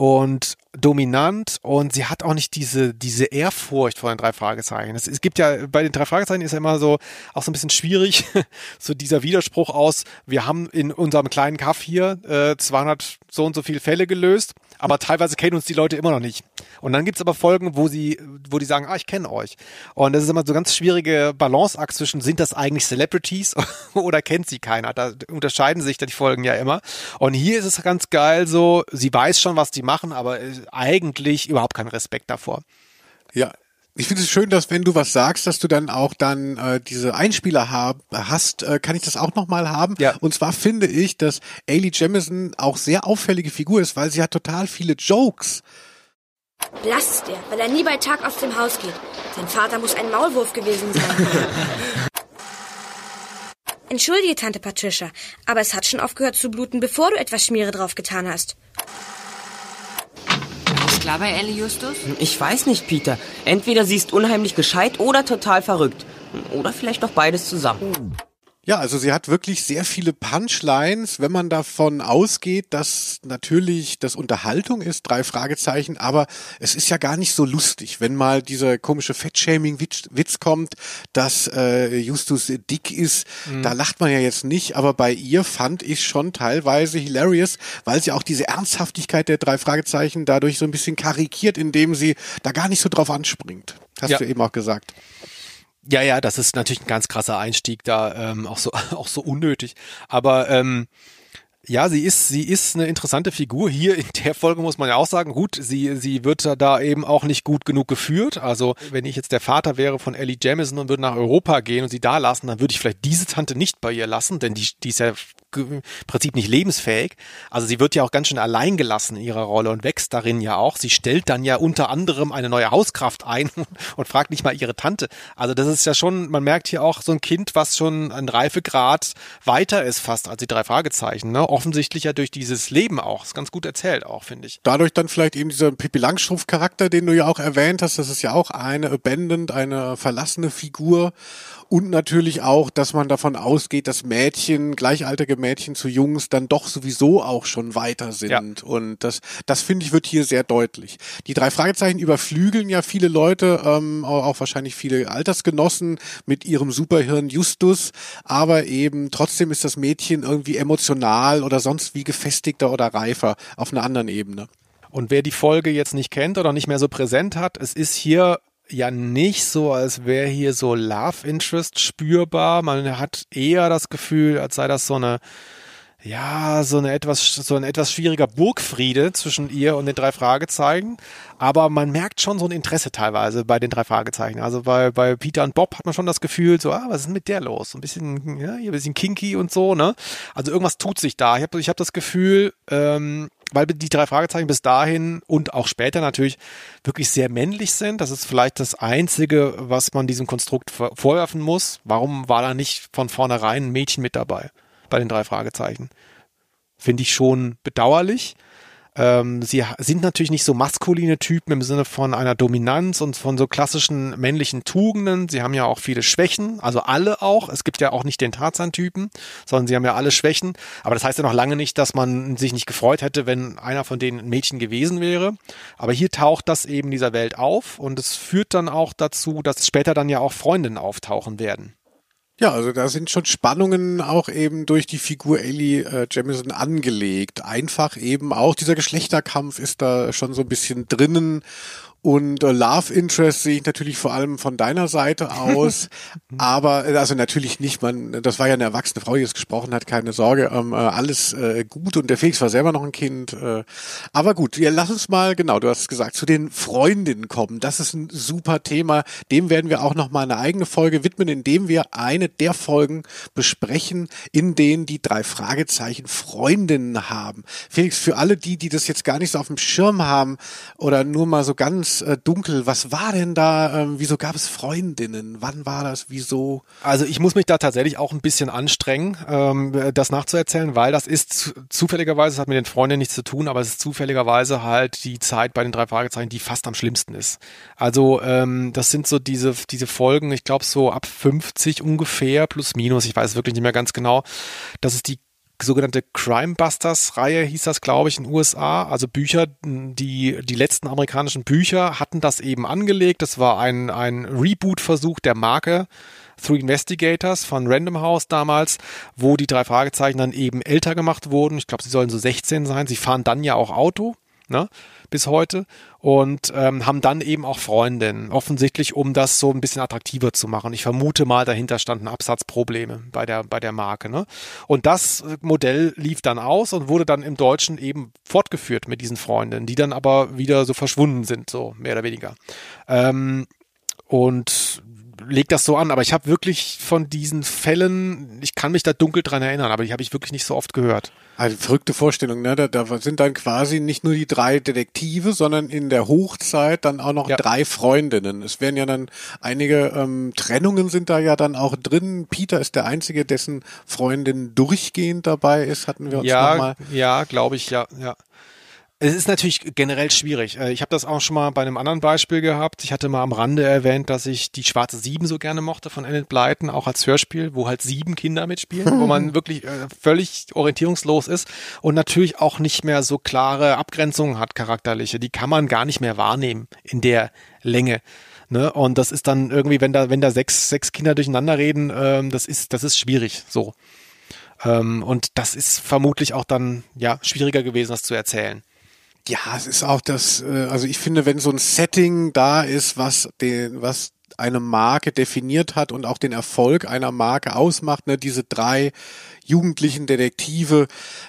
und dominant und sie hat auch nicht diese, diese Ehrfurcht vor den drei Fragezeichen. Es, es gibt ja, bei den drei Fragezeichen ist ja immer so, auch so ein bisschen schwierig, <laughs> so dieser Widerspruch aus, wir haben in unserem kleinen Kaff hier äh, 200 so und so viele Fälle gelöst, aber teilweise kennen uns die Leute immer noch nicht. Und dann gibt's aber Folgen, wo sie, wo die sagen, ah, ich kenne euch. Und das ist immer so ganz schwierige Balanceakt zwischen, sind das eigentlich Celebrities <laughs> oder kennt sie keiner? Da unterscheiden sich dann die Folgen ja immer. Und hier ist es ganz geil so, sie weiß schon, was die machen, aber äh, eigentlich überhaupt keinen Respekt davor. Ja. Ich finde es schön, dass wenn du was sagst, dass du dann auch dann äh, diese Einspieler hab, hast. Äh, kann ich das auch nochmal haben? Ja. Und zwar finde ich, dass Ailey Jamison auch sehr auffällige Figur ist, weil sie hat total viele Jokes. Blass ist er, weil er nie bei Tag aus dem Haus geht. Sein Vater muss ein Maulwurf gewesen sein. <laughs> Entschuldige, Tante Patricia, aber es hat schon aufgehört zu bluten, bevor du etwas Schmiere drauf getan hast. Ist klar bei Ellie Justus? Ich weiß nicht, Peter. Entweder sie ist unheimlich gescheit oder total verrückt. Oder vielleicht doch beides zusammen. Ja, also sie hat wirklich sehr viele Punchlines, wenn man davon ausgeht, dass natürlich das Unterhaltung ist, drei Fragezeichen, aber es ist ja gar nicht so lustig, wenn mal dieser komische Fettshaming-Witz kommt, dass äh, Justus dick ist, mhm. da lacht man ja jetzt nicht, aber bei ihr fand ich schon teilweise hilarious, weil sie auch diese Ernsthaftigkeit der drei Fragezeichen dadurch so ein bisschen karikiert, indem sie da gar nicht so drauf anspringt. Hast ja. du eben auch gesagt. Ja, ja, das ist natürlich ein ganz krasser Einstieg da, ähm, auch so <laughs> auch so unnötig. Aber ähm, ja, sie ist, sie ist eine interessante Figur. Hier in der Folge muss man ja auch sagen, gut, sie, sie wird da eben auch nicht gut genug geführt. Also, wenn ich jetzt der Vater wäre von Ellie Jamison und würde nach Europa gehen und sie da lassen, dann würde ich vielleicht diese Tante nicht bei ihr lassen, denn die, die ist ja im Prinzip nicht lebensfähig. Also sie wird ja auch ganz schön allein gelassen in ihrer Rolle und wächst darin ja auch. Sie stellt dann ja unter anderem eine neue Hauskraft ein <laughs> und fragt nicht mal ihre Tante. Also das ist ja schon, man merkt hier auch so ein Kind, was schon ein Reifegrad weiter ist fast als die drei Fragezeichen. Ne? Offensichtlich ja durch dieses Leben auch. Ist ganz gut erzählt auch, finde ich. Dadurch dann vielleicht eben dieser Pippi Langstrumpf-Charakter, den du ja auch erwähnt hast, das ist ja auch eine Abandoned, eine verlassene Figur und natürlich auch, dass man davon ausgeht, dass Mädchen, gleichaltrige Mädchen zu Jungs dann doch sowieso auch schon weiter sind. Ja. Und das, das finde ich, wird hier sehr deutlich. Die drei Fragezeichen überflügeln ja viele Leute, ähm, auch wahrscheinlich viele Altersgenossen mit ihrem Superhirn Justus. Aber eben trotzdem ist das Mädchen irgendwie emotional oder sonst wie gefestigter oder reifer auf einer anderen Ebene. Und wer die Folge jetzt nicht kennt oder nicht mehr so präsent hat, es ist hier ja nicht so, als wäre hier so Love Interest spürbar. Man hat eher das Gefühl, als sei das so eine, ja, so eine etwas, so ein etwas schwieriger Burgfriede zwischen ihr und den drei Fragezeichen. Aber man merkt schon so ein Interesse teilweise bei den drei Fragezeichen. Also bei, bei Peter und Bob hat man schon das Gefühl, so, ah, was ist mit der los? So ein bisschen, ja, ein bisschen kinky und so, ne? Also irgendwas tut sich da. Ich habe ich hab das Gefühl, ähm, weil die drei Fragezeichen bis dahin und auch später natürlich wirklich sehr männlich sind. Das ist vielleicht das Einzige, was man diesem Konstrukt vorwerfen muss. Warum war da nicht von vornherein ein Mädchen mit dabei bei den drei Fragezeichen? Finde ich schon bedauerlich. Ähm, sie sind natürlich nicht so maskuline Typen im Sinne von einer Dominanz und von so klassischen männlichen Tugenden. Sie haben ja auch viele Schwächen, also alle auch. Es gibt ja auch nicht den Tarzan-Typen, sondern sie haben ja alle Schwächen. Aber das heißt ja noch lange nicht, dass man sich nicht gefreut hätte, wenn einer von denen ein Mädchen gewesen wäre. Aber hier taucht das eben dieser Welt auf und es führt dann auch dazu, dass später dann ja auch Freundinnen auftauchen werden. Ja, also da sind schon Spannungen auch eben durch die Figur Ellie äh, Jamison angelegt. Einfach eben auch dieser Geschlechterkampf ist da schon so ein bisschen drinnen und äh, Love Interest sehe ich natürlich vor allem von deiner Seite aus. <laughs> aber, äh, also natürlich nicht, man, das war ja eine erwachsene Frau, die es gesprochen hat, keine Sorge. Ähm, äh, alles äh, gut und der Felix war selber noch ein Kind. Äh, aber gut, ja, lass uns mal, genau, du hast gesagt, zu den Freundinnen kommen. Das ist ein super Thema. Dem werden wir auch nochmal eine eigene Folge widmen, indem wir eine der Folgen besprechen, in denen die drei Fragezeichen Freundinnen haben. Felix, für alle die, die das jetzt gar nicht so auf dem Schirm haben oder nur mal so ganz ganz äh, dunkel. Was war denn da? Ähm, wieso gab es Freundinnen? Wann war das? Wieso? Also ich muss mich da tatsächlich auch ein bisschen anstrengen, ähm, das nachzuerzählen, weil das ist zufälligerweise, es hat mit den Freundinnen nichts zu tun, aber es ist zufälligerweise halt die Zeit bei den drei Fragezeichen, die fast am schlimmsten ist. Also ähm, das sind so diese, diese Folgen, ich glaube so ab 50 ungefähr, plus minus, ich weiß wirklich nicht mehr ganz genau. Das ist die sogenannte Crime Busters Reihe hieß das, glaube ich, in den USA. Also Bücher, die, die letzten amerikanischen Bücher hatten das eben angelegt. Das war ein, ein Reboot-Versuch der Marke Through Investigators von Random House damals, wo die drei Fragezeichen dann eben älter gemacht wurden. Ich glaube, sie sollen so 16 sein. Sie fahren dann ja auch Auto ne, bis heute und ähm, haben dann eben auch Freundinnen, offensichtlich, um das so ein bisschen attraktiver zu machen. Ich vermute mal, dahinter standen Absatzprobleme bei der, bei der Marke. Ne? Und das Modell lief dann aus und wurde dann im Deutschen eben fortgeführt mit diesen Freundinnen, die dann aber wieder so verschwunden sind, so mehr oder weniger. Ähm, und legt das so an. Aber ich habe wirklich von diesen Fällen, ich kann mich da dunkel dran erinnern, aber die habe ich wirklich nicht so oft gehört. Also verrückte Vorstellung, ne? Da, da sind dann quasi nicht nur die drei Detektive, sondern in der Hochzeit dann auch noch Ja. drei Freundinnen. Es werden ja dann einige ähm, Trennungen sind da ja dann auch drin. Peter ist der Einzige, dessen Freundin durchgehend dabei ist, hatten wir uns ja, nochmal. ja, glaube ich, ja, ja. Es ist natürlich generell schwierig. Äh, Ich habe das auch schon mal bei einem anderen Beispiel gehabt. Ich hatte mal am Rande erwähnt, dass ich die Schwarze Sieben so gerne mochte von Enid Blyton, auch als Hörspiel, wo halt sieben Kinder mitspielen, wo man <laughs> wirklich äh, völlig orientierungslos ist und natürlich auch nicht mehr so klare Abgrenzungen hat, charakterliche. Die kann man gar nicht mehr wahrnehmen in der Länge. Ne? Und das ist dann irgendwie, wenn da, wenn da sechs, sechs Kinder durcheinander reden, ähm, das ist, das ist schwierig. So. Ähm, und das ist vermutlich auch dann ja schwieriger gewesen, das zu erzählen. Ja, es ist auch das, äh, also ich finde, wenn so ein Setting da ist, was den, was eine Marke definiert hat und auch den Erfolg einer Marke ausmacht, ne, diese drei jugendlichen Detektive,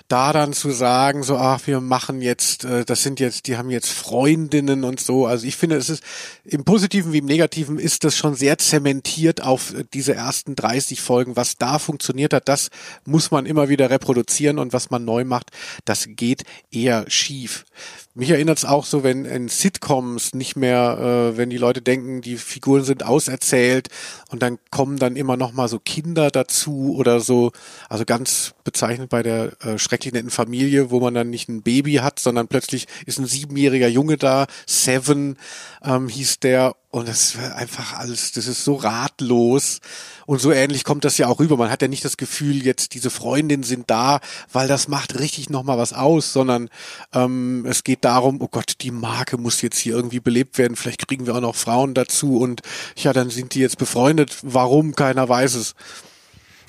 da dann zu sagen, so, ach, wir machen jetzt, äh, das sind jetzt, die haben jetzt Freundinnen und so. Also ich finde, es ist im Positiven wie im Negativen ist das schon sehr zementiert auf äh, diese ersten 30 Folgen. Was da funktioniert hat, das muss man immer wieder reproduzieren und was man neu macht, das geht eher schief. Mich erinnert es auch so, wenn in Sitcoms nicht mehr, äh, wenn die Leute denken, die Figuren sind auserzählt und dann kommen dann immer noch mal so Kinder dazu oder so. Also ganz bezeichnet bei der äh, schrecklich netten Familie, wo man dann nicht ein Baby hat, sondern plötzlich ist ein siebenjähriger Junge da. Seven ähm, hieß der und das war einfach alles, das ist so ratlos. Und so ähnlich kommt das ja auch rüber. Man hat ja nicht das Gefühl, jetzt diese Freundinnen sind da, weil das macht richtig nochmal was aus, sondern ähm, es geht darum, oh Gott, die Marke muss jetzt hier irgendwie belebt werden. Vielleicht kriegen wir auch noch Frauen dazu und ja, dann sind die jetzt befreundet. Warum? Keiner weiß es.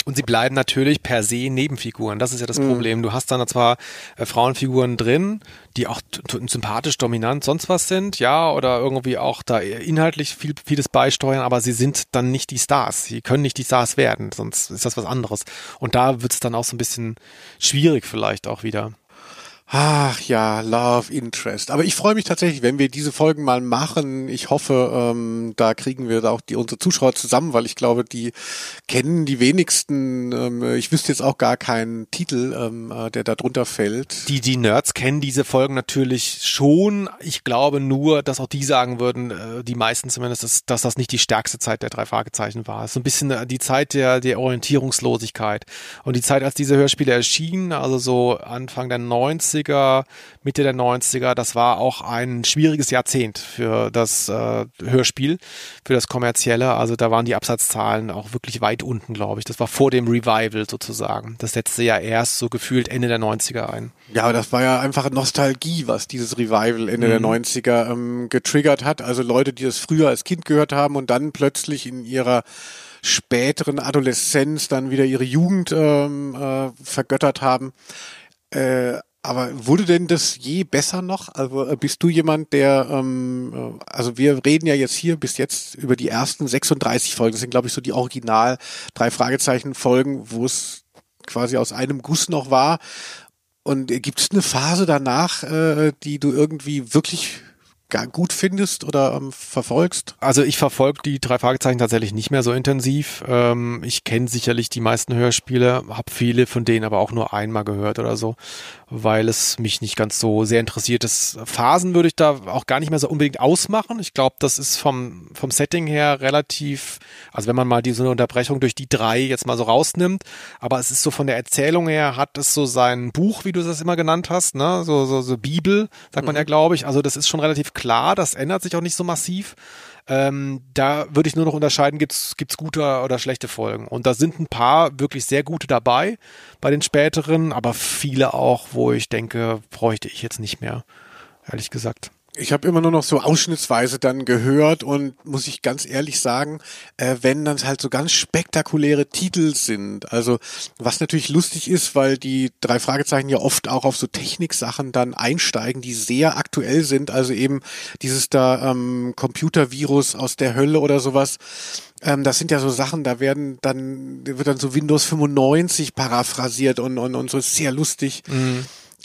Und sie bleiben natürlich per se Nebenfiguren. Das ist ja das Problem. Du hast dann zwar äh, Frauenfiguren drin, die auch sympathisch, dominant, sonst was sind, ja, oder irgendwie auch da inhaltlich viel, vieles beisteuern, aber sie sind dann nicht die Stars. Sie können nicht die Stars werden, sonst ist das was anderes. Und da wird's dann auch so ein bisschen schwierig vielleicht auch wieder. Ach ja, Love Interest. Aber ich freue mich tatsächlich, wenn wir diese Folgen mal machen. Ich hoffe, ähm, da kriegen wir da auch die unsere Zuschauer zusammen, weil ich glaube, die kennen die wenigsten. Ähm, ich wüsste jetzt auch gar keinen Titel, ähm, äh, der da drunter fällt. Die, die Nerds kennen diese Folgen natürlich schon. Ich glaube nur, dass auch die sagen würden, äh, die meisten zumindest, dass, dass das nicht die stärkste Zeit der drei Fragezeichen war. So ein bisschen äh, die Zeit der, der Orientierungslosigkeit. Und die Zeit, als diese Hörspiele erschienen, also so Anfang der 90er, Mitte der 90er, das war auch ein schwieriges Jahrzehnt für das äh, Hörspiel, für das kommerzielle. Also da waren die Absatzzahlen auch wirklich weit unten, glaube ich. Das war vor dem Revival sozusagen. Das setzte ja erst so gefühlt Ende der 90er ein. Ja, aber das war ja einfach Nostalgie, was dieses Revival Ende der 90er ähm, getriggert hat. Also Leute, die das früher als Kind gehört haben und dann plötzlich in ihrer späteren Adoleszenz dann wieder ihre Jugend ähm, äh, vergöttert haben. Äh, aber wurde denn das je besser noch? Also äh, bist du jemand, der, ähm, äh, also wir reden ja jetzt hier bis jetzt über die ersten 36 Folgen. Das sind, glaube ich, so die Original drei Fragezeichen Folgen, wo es quasi aus einem Guss noch war. Und äh, gibt es eine Phase danach, äh, die du irgendwie wirklich gar gut findest oder ähm, verfolgst? Also ich verfolge die drei Fragezeichen tatsächlich nicht mehr so intensiv. Ähm, ich kenne sicherlich die meisten Hörspiele, habe viele von denen aber auch nur einmal gehört oder so, weil es mich nicht ganz so sehr interessiert. Das Phasen würde ich da auch gar nicht mehr so unbedingt ausmachen. Ich glaube, das ist vom, vom Setting her relativ, also wenn man mal diese Unterbrechung durch die drei jetzt mal so rausnimmt, aber es ist so von der Erzählung her, hat es so sein Buch, wie du das immer genannt hast, ne? so, so, so Bibel, sagt man ja, glaube ich. Also das ist schon relativ klar, das ändert sich auch nicht so massiv. Ähm, da würde ich nur noch unterscheiden, gibt's gibt's gute oder schlechte Folgen. Und da sind ein paar wirklich sehr gute dabei bei den späteren, aber viele auch, wo ich denke, bräuchte ich jetzt nicht mehr, ehrlich gesagt. Ich habe immer nur noch so ausschnittsweise dann gehört und muss ich ganz ehrlich sagen, äh, wenn dann halt so ganz spektakuläre Titel sind, also was natürlich lustig ist, weil die drei Fragezeichen ja oft auch auf so Techniksachen dann einsteigen, die sehr aktuell sind, also eben dieses da ähm, Computervirus aus der Hölle oder sowas. Ähm, das sind ja so Sachen, da werden dann wird dann so Windows 95 paraphrasiert und und und so ist sehr lustig.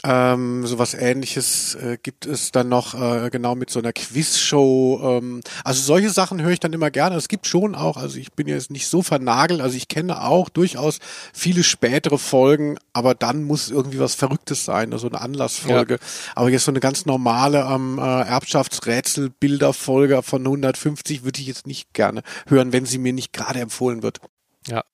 Ähm, sowas ähnliches äh, gibt es dann noch äh, genau mit so einer Quizshow. Ähm, also solche Sachen höre ich dann immer gerne. Es gibt schon auch, also ich bin jetzt nicht so vernagelt, also ich kenne auch durchaus viele spätere Folgen, aber dann muss irgendwie was Verrücktes sein, also eine Anlassfolge. Ja. Aber jetzt so eine ganz normale ähm, äh, Erbschaftsrätsel-Bilderfolge von 150 würde ich jetzt nicht gerne hören, wenn sie mir nicht gerade empfohlen wird. Ja.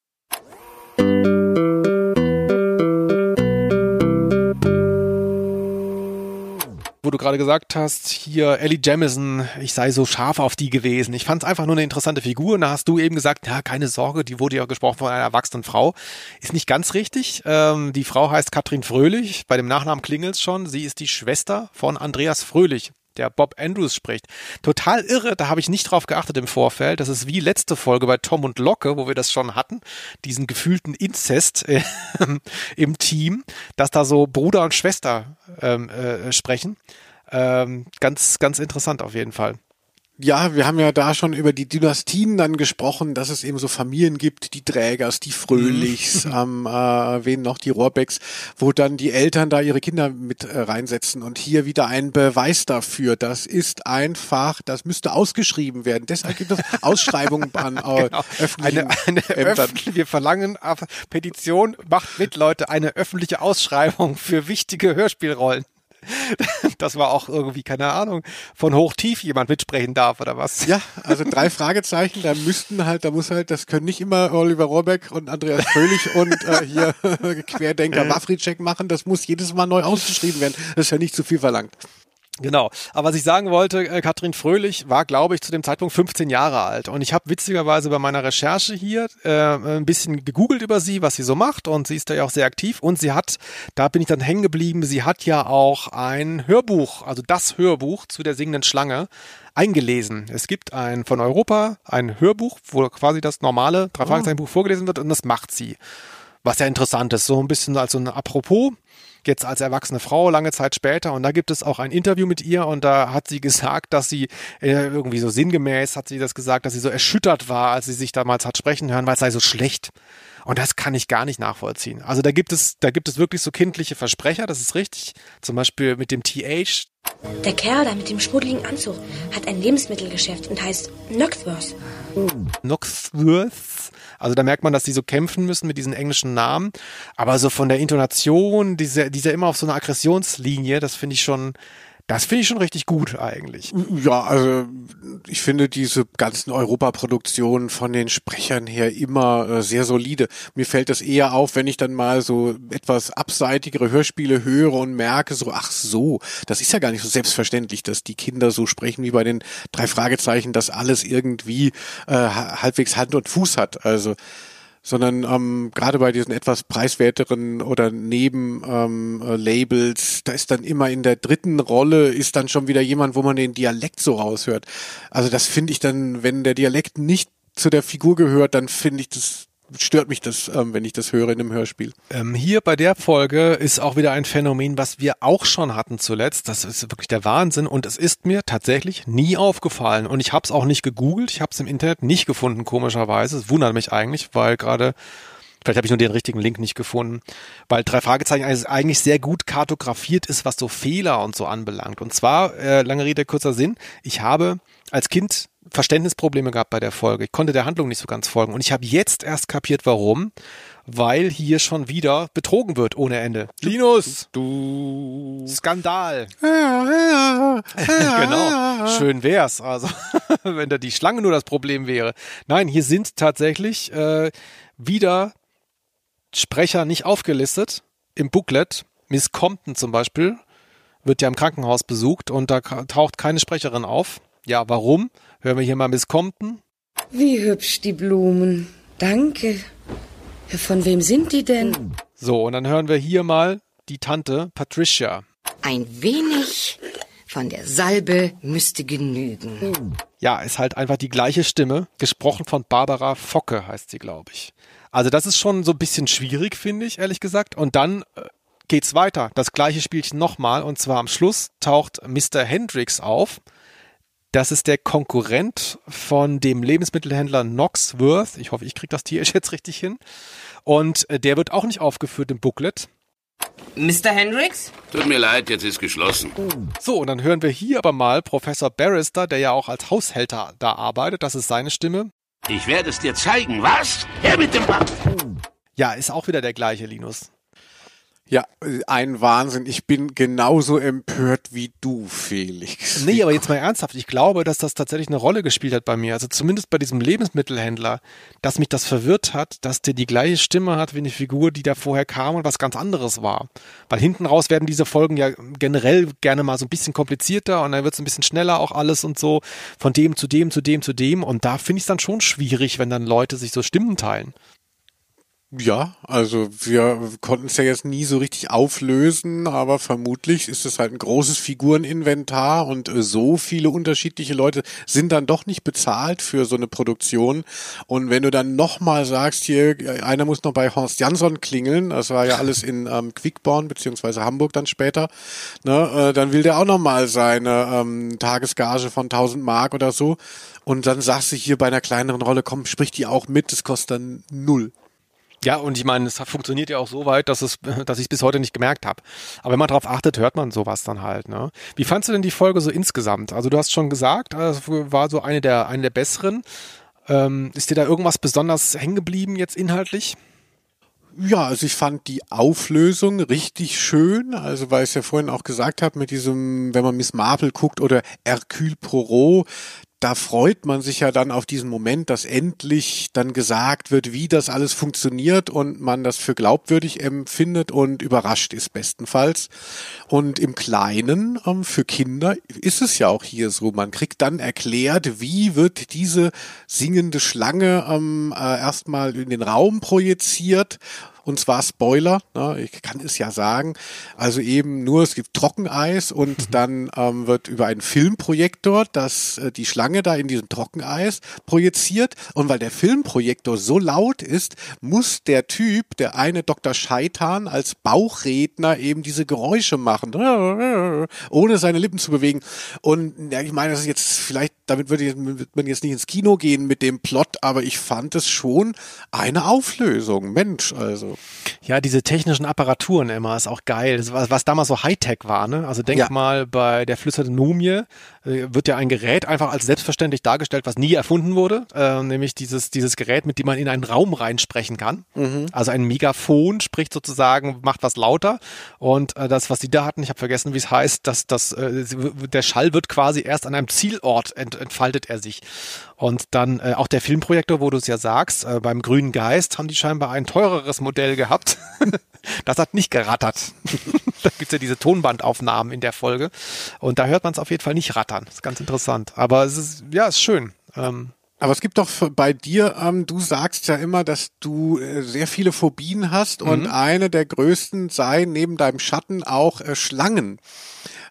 Wo du gerade gesagt hast, hier Ellie Jamison, ich sei so scharf auf die gewesen. Ich fand es einfach nur eine interessante Figur. Und da hast du eben gesagt, ja, keine Sorge, die wurde ja gesprochen von einer erwachsenen Frau. Ist nicht ganz richtig. Ähm, die Frau heißt Katrin Fröhlich. Bei dem Nachnamen klingelt schon. Sie ist die Schwester von Andreas Fröhlich, der Bob Andrews spricht. Total irre, da habe ich nicht drauf geachtet im Vorfeld. Das ist wie letzte Folge bei Tom und Locke, wo wir das schon hatten, diesen gefühlten Inzest äh, <laughs> im Team, dass da so Bruder und Schwester ähm, äh, sprechen. Ähm, ganz, ganz interessant auf jeden Fall. Ja, wir haben ja da schon über die Dynastien dann gesprochen, dass es eben so Familien gibt, die Trägers, die Fröhlichs, ähm, äh, wen noch, die Rohrbecks, wo dann die Eltern da ihre Kinder mit äh, reinsetzen. Und hier wieder ein Beweis dafür. Das ist einfach, das müsste ausgeschrieben werden. Deshalb gibt es Ausschreibungen <laughs> an äh, genau. öffentlichen eine, eine Ämtern. Öffentlich, wir verlangen auf Petition, macht mit, Leute, eine öffentliche Ausschreibung für wichtige Hörspielrollen. <laughs> das war auch irgendwie, keine Ahnung, von hoch tief jemand mitsprechen darf oder was. Ja, also drei Fragezeichen, da müssten halt, da muss halt, das können nicht immer Oliver Rohrbeck und Andreas Fröhlich und äh, hier <laughs> Querdenker Wafritschek machen, das muss jedes Mal neu ausgeschrieben werden. Das ist ja nicht zu viel verlangt. Genau. Aber was ich sagen wollte, äh, Katrin Fröhlich war, glaube ich, zu dem Zeitpunkt 15 Jahre alt. Und ich habe witzigerweise bei meiner Recherche hier äh, ein bisschen gegoogelt über sie, was sie so macht. Und sie ist da ja auch sehr aktiv. Und sie hat, da bin ich dann hängen geblieben, sie hat ja auch ein Hörbuch, also das Hörbuch zu der singenden Schlange eingelesen. Es gibt ein von Europa ein Hörbuch, wo quasi das normale drei Fragezeichen Buch vorgelesen wird und das macht sie. Was ja interessant ist, so ein bisschen als so ein Apropos jetzt als erwachsene Frau lange Zeit später und da gibt es auch ein Interview mit ihr und da hat sie <laughs> gesagt, dass sie äh, irgendwie so sinngemäß hat sie das gesagt, dass sie so erschüttert war, als sie sich damals hat sprechen hören, weil es sei so schlecht. Und das kann ich gar nicht nachvollziehen. Also da gibt es, da gibt es wirklich so kindliche Versprecher, das ist richtig. Zum Beispiel mit dem TH. Der Kerl da mit dem schmuddeligen Anzug hat ein Lebensmittelgeschäft und heißt Knoxworth. Knoxworth? Also da merkt man, dass die so kämpfen müssen mit diesen englischen Namen. Aber so von der Intonation, diese, diese immer auf so einer Aggressionslinie, das finde ich schon, das finde ich schon richtig gut eigentlich. Ja, also ich finde diese ganzen Europaproduktionen von den Sprechern her immer äh, sehr solide. Mir fällt das eher auf, wenn ich dann mal so etwas abseitigere Hörspiele höre und merke so, ach so, das ist ja gar nicht so selbstverständlich, dass die Kinder so sprechen wie bei den drei Fragezeichen, dass alles irgendwie äh, halbwegs Hand und Fuß hat. Also sondern ähm, gerade bei diesen etwas preiswerteren oder Nebenlabels, ähm, da ist dann immer in der dritten Rolle ist dann schon wieder jemand, wo man den Dialekt so raushört. Also das finde ich dann, wenn der Dialekt nicht zu der Figur gehört, dann finde ich das stört mich das, ähm, wenn ich das höre in einem Hörspiel. Ähm, hier bei der Folge ist auch wieder ein Phänomen, was wir auch schon hatten zuletzt. Das ist wirklich der Wahnsinn und es ist mir tatsächlich nie aufgefallen und ich habe es auch nicht gegoogelt, ich habe es im Internet nicht gefunden, komischerweise. Es wundert mich eigentlich, weil gerade Vielleicht habe ich nur den richtigen Link nicht gefunden, weil drei Fragezeichen eigentlich sehr gut kartografiert ist, was so Fehler und so anbelangt. Und zwar, äh, lange Rede, kurzer Sinn, ich habe als Kind Verständnisprobleme gehabt bei der Folge. Ich konnte der Handlung nicht so ganz folgen. Und ich habe jetzt erst kapiert, warum. Weil hier schon wieder betrogen wird ohne Ende. Linus! Du. Skandal. <laughs> genau. Schön wär's. Also, <laughs> wenn da die Schlange nur das Problem wäre. Nein, hier sind tatsächlich äh, wieder Sprecher nicht aufgelistet im Booklet. Miss Compton zum Beispiel wird ja im Krankenhaus besucht und da taucht keine Sprecherin auf. Ja, warum? Hören wir hier mal Miss Compton. Wie hübsch die Blumen. Danke. Von wem sind die denn? So, und dann hören wir hier mal die Tante Patricia. Ein wenig von der Salbe müsste genügen. Ja, ist halt einfach die gleiche Stimme, gesprochen von Barbara Focke heißt sie, glaube ich. Also das ist schon so ein bisschen schwierig, finde ich, ehrlich gesagt. Und dann äh, geht's weiter. Das gleiche Spielchen nochmal. Und zwar am Schluss taucht Mr. Hendricks auf. Das ist der Konkurrent von dem Lebensmittelhändler Knoxworth. Ich hoffe, ich kriege das Tier jetzt richtig hin. Und äh, der wird auch nicht aufgeführt im Booklet. Mr. Hendricks? Tut mir leid, jetzt ist geschlossen. So, und dann hören wir hier aber mal Professor Barrister, der ja auch als Haushälter da arbeitet. Das ist seine Stimme. Ich werde es dir zeigen. Was? Her mit dem Band. Ja, ist auch wieder der gleiche Linus. Ja, ein Wahnsinn. Ich bin genauso empört wie du, Felix. Nee, aber jetzt mal ernsthaft. Ich glaube, dass das tatsächlich eine Rolle gespielt hat bei mir. Also zumindest bei diesem Lebensmittelhändler, dass mich das verwirrt hat, dass der die gleiche Stimme hat wie eine Figur, die da vorher kam und was ganz anderes war. Weil hinten raus werden diese Folgen ja generell gerne mal so ein bisschen komplizierter und dann wird es ein bisschen schneller auch alles und so. Von dem zu dem zu dem zu dem. Und da finde ich es dann schon schwierig, wenn dann Leute sich so Stimmen teilen. Ja, also wir konnten es ja jetzt nie so richtig auflösen, aber vermutlich ist es halt ein großes Figureninventar und äh, so viele unterschiedliche Leute sind dann doch nicht bezahlt für so eine Produktion. Und wenn du dann nochmal sagst, hier, äh, einer muss noch bei Horst Jansson klingeln, das war ja alles in ähm, Quickborn beziehungsweise Hamburg dann später, ne, äh, dann will der auch nochmal seine ähm, Tagesgage von 1000 Mark oder so. Und dann sagst du hier bei einer kleineren Rolle, komm, sprich die auch mit, das kostet dann null. Ja, und ich meine, es funktioniert ja auch so weit, dass es, <laughs> dass ich es bis heute nicht gemerkt habe. Aber wenn man darauf achtet, hört man sowas dann halt. Ne? Wie fandst du denn die Folge so insgesamt? Also du hast schon gesagt, es war so eine der, eine der besseren. Ähm, ist dir da irgendwas besonders hängen geblieben jetzt inhaltlich? Ja, also ich fand die Auflösung richtig schön, also weil ich es ja vorhin auch gesagt habe, mit diesem, wenn man Miss Marple guckt oder Hercule Poirot, da freut man sich ja dann auf diesen Moment, dass endlich dann gesagt wird, wie das alles funktioniert und man das für glaubwürdig empfindet und überrascht ist bestenfalls. Und im Kleinen ähm, für Kinder ist es ja auch hier so. Man kriegt dann erklärt, wie wird diese singende Schlange ähm, äh, erstmal in den Raum projiziert und zwar Spoiler, ne, ich kann es ja sagen, also eben nur, es gibt Trockeneis und mhm. dann ähm, wird über einen Filmprojektor das, äh, die Schlange da in diesem Trockeneis projiziert und weil der Filmprojektor so laut ist, muss der Typ, der eine Dr. Scheitan als Bauchredner eben diese Geräusche machen, ohne seine Lippen zu bewegen und ja, ich meine, das ist jetzt vielleicht, damit würde man jetzt nicht ins Kino gehen mit dem Plot, aber ich fand es schon eine Auflösung, Mensch, also. Ja, diese technischen Apparaturen immer ist auch geil. Das, was, was damals so Hightech war, ne? Also denk ja. mal bei der flüsternden Mumie äh, wird ja ein Gerät einfach als selbstverständlich dargestellt, was nie erfunden wurde, äh, nämlich dieses, dieses Gerät, mit dem man in einen Raum reinsprechen kann. Mhm. Also ein Megafon spricht sozusagen, macht was lauter und äh, das, was die da hatten, ich habe vergessen, wie es heißt, dass das, äh, der Schall wird quasi erst an einem Zielort ent, entfaltet er sich. Und dann äh, auch der Filmprojektor, wo du es ja sagst, äh, beim Grünen Geist haben die scheinbar ein teureres Modell gehabt. <laughs> das hat nicht gerattert. <laughs> da gibt's ja diese Tonbandaufnahmen in der Folge. Und da hört man es auf jeden Fall nicht rattern. Das ist ganz interessant. Aber es ist, ja, ist schön. Ähm, aber es gibt doch bei dir, ähm, du sagst ja immer, dass du äh, sehr viele Phobien hast mhm. und eine der größten sei neben deinem Schatten auch äh, Schlangen.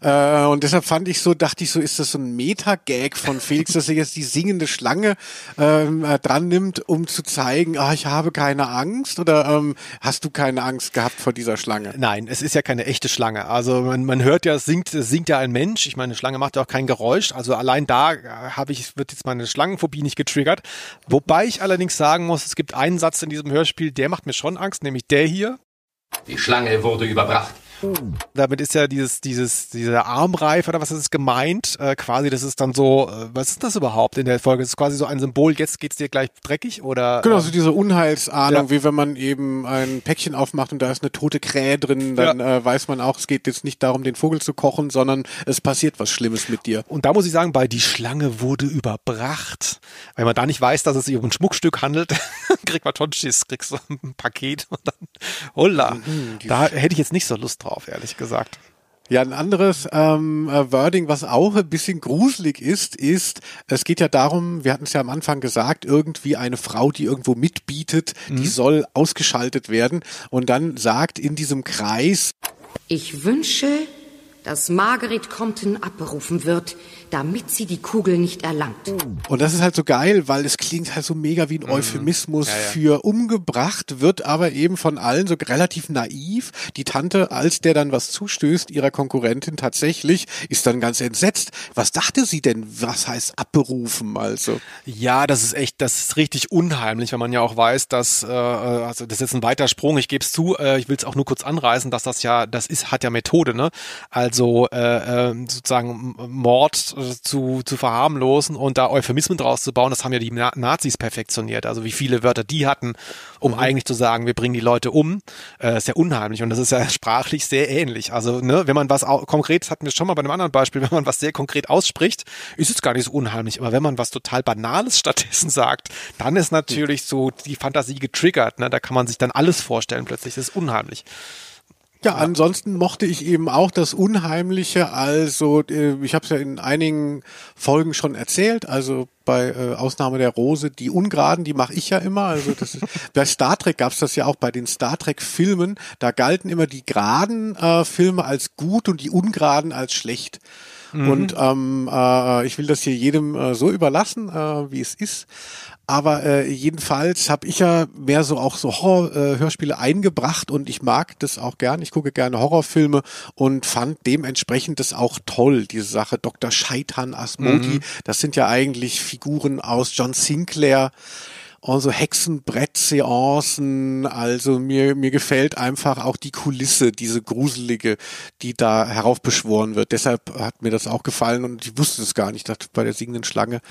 Äh, und deshalb fand ich so, dachte ich so, ist das so ein Meta-Gag von Felix, dass er jetzt die singende Schlange ähm, äh, dran nimmt, um zu zeigen, ah, ich habe keine Angst? Oder ähm, hast du keine Angst gehabt vor dieser Schlange? Nein, es ist ja keine echte Schlange. Also man, man hört ja, es singt, es singt ja ein Mensch. Ich meine, eine Schlange macht ja auch kein Geräusch. Also allein da äh, habe ich, wird jetzt meine Schlangenphobie nicht getriggert. Wobei ich allerdings sagen muss, es gibt einen Satz in diesem Hörspiel, der macht mir schon Angst, nämlich der hier. Die Schlange wurde überbracht. Damit ist ja dieses, dieses, dieser Armreif oder was ist es gemeint? Äh, quasi, das ist dann so, äh, was ist das überhaupt in der Folge? Das ist quasi so ein Symbol, jetzt geht's dir gleich dreckig oder? Genau, so diese Unheilsahnung, ja. wie wenn man eben ein Päckchen aufmacht und da ist eine tote Krähe drin, dann ja. äh, weiß man auch, es geht jetzt nicht darum, den Vogel zu kochen, sondern es passiert was Schlimmes mit dir. Und da muss ich sagen, bei die Schlange wurde überbracht. Wenn man da nicht weiß, dass es sich um ein Schmuckstück handelt, <laughs> kriegt man Tonschiss, kriegst du ein Paket und dann, holla. Mhm, da hätte ich jetzt nicht so Lust drauf drauf, ehrlich gesagt. Ja, ein anderes ähm, äh, Wording, was auch ein bisschen gruselig ist, ist, es geht ja darum, wir hatten es ja am Anfang gesagt, irgendwie eine Frau, die irgendwo mitbietet, mhm. die soll ausgeschaltet werden und dann sagt in diesem Kreis, ich wünsche, dass Margaret Compton abberufen wird, damit sie die Kugel nicht erlangt. Und das ist halt so geil, weil es klingt halt so mega wie ein Euphemismus für umgebracht, wird aber eben von allen so relativ naiv. Die Tante, als der dann was zustößt, ihrer Konkurrentin tatsächlich, ist dann ganz entsetzt. Was dachte sie denn, was heißt abberufen also? Ja, das ist echt, das ist richtig unheimlich, wenn man ja auch weiß, dass, äh, also das ist jetzt ein weiter Sprung, ich gebe es zu, äh, ich will es auch nur kurz anreißen, dass das ja, das ist, hat ja Methode, ne? Also äh, äh, sozusagen Mord äh, zu, zu verharmlosen und da Euphemismen draus zu bauen, das haben ja die Na Nazis perfektioniert. Also wie viele Wörter die hatten, um eigentlich zu sagen, wir bringen die Leute um, äh, ist ja unheimlich und das ist ja <laughs> sprachlich sehr ähnlich. Also ne, wenn man was au- konkret, das hatten wir schon mal bei einem anderen Beispiel, <laughs> wenn man was sehr konkret ausspricht, ist es gar nicht so unheimlich. Aber wenn man was total Banales <laughs> stattdessen sagt, dann ist natürlich so die Fantasie getriggert. Ne? Da kann man sich dann alles vorstellen plötzlich. Das ist unheimlich. Ja, ansonsten mochte ich eben auch das Unheimliche. Also äh, ich habe es ja in einigen Folgen schon erzählt. Also bei äh, Ausnahme der Rose, die Ungeraden, die mache ich ja immer. Also das ist, <laughs> bei Star Trek gab's das ja auch bei den Star Trek Filmen. Da galten immer die geraden äh, Filme als gut und die ungeraden als schlecht. Und ähm, äh, ich will das hier jedem äh, so überlassen, äh, wie es ist. Aber äh, jedenfalls habe ich ja mehr so auch so Horror-Hörspiele eingebracht und ich mag das auch gern. Ich gucke gerne Horrorfilme und fand dementsprechend das auch toll, diese Sache. Dr. Scheitan Asmodi, das sind ja eigentlich Figuren aus John Sinclair. Also Hexenbrett-Seancen, also mir, mir gefällt einfach auch die Kulisse, diese gruselige, die da heraufbeschworen wird. Deshalb hat mir das auch gefallen und ich wusste es gar nicht, ich dachte bei der singenden Schlange,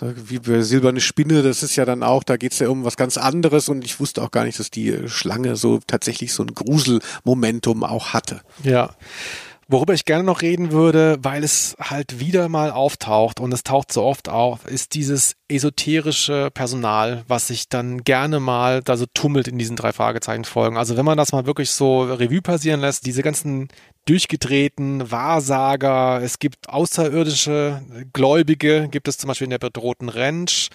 wie bei Silberne Spinne, das ist ja dann auch, da geht's ja um was ganz anderes und ich wusste auch gar nicht, dass die Schlange so tatsächlich so ein Gruselmomentum auch hatte. Ja. Worüber ich gerne noch reden würde, weil es halt wieder mal auftaucht und es taucht so oft auf, ist dieses esoterische Personal, was sich dann gerne mal da so tummelt in diesen drei Fragezeichen Folgen. Also wenn man das mal wirklich so Revue passieren lässt, diese ganzen durchgedrehten Wahrsager, es gibt außerirdische Gläubige, gibt es zum Beispiel in der bedrohten Ranch.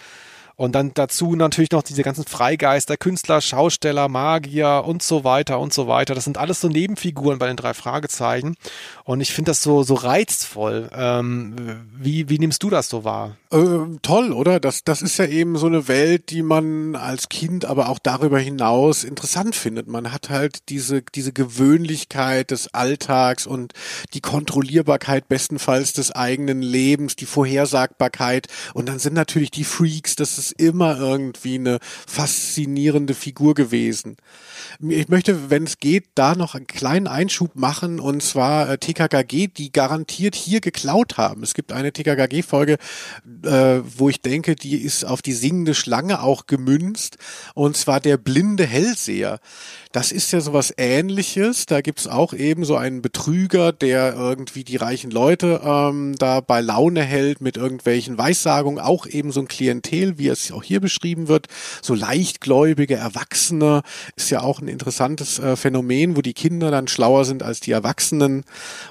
Und dann dazu natürlich noch diese ganzen Freigeister, Künstler, Schausteller, Magier und so weiter und so weiter. Das sind alles so Nebenfiguren bei den drei Fragezeichen. Und ich finde das so, so reizvoll. Ähm, wie, wie nimmst du das so wahr? Äh, toll, oder? Das, das ist ja eben so eine Welt, die man als Kind, aber auch darüber hinaus interessant findet. Man hat halt diese, diese Gewöhnlichkeit des Alltags und die Kontrollierbarkeit bestenfalls des eigenen Lebens, die Vorhersagbarkeit. Und dann sind natürlich die Freaks, das ist immer irgendwie eine faszinierende Figur gewesen. Ich möchte, wenn es geht, da noch einen kleinen Einschub machen und zwar äh, TKKG, die garantiert hier geklaut haben. Es gibt eine TKKG-Folge, äh, wo ich denke, die ist auf die singende Schlange auch gemünzt und zwar der blinde Hellseher. Das ist ja sowas ähnliches. Da gibt's auch eben so einen Betrüger, der irgendwie die reichen Leute ähm, da bei Laune hält mit irgendwelchen Weissagungen. Auch eben so ein Klientel, wie es auch hier beschrieben wird. So leichtgläubige Erwachsene ist ja auch ein interessantes äh, Phänomen, wo die Kinder dann schlauer sind als die Erwachsenen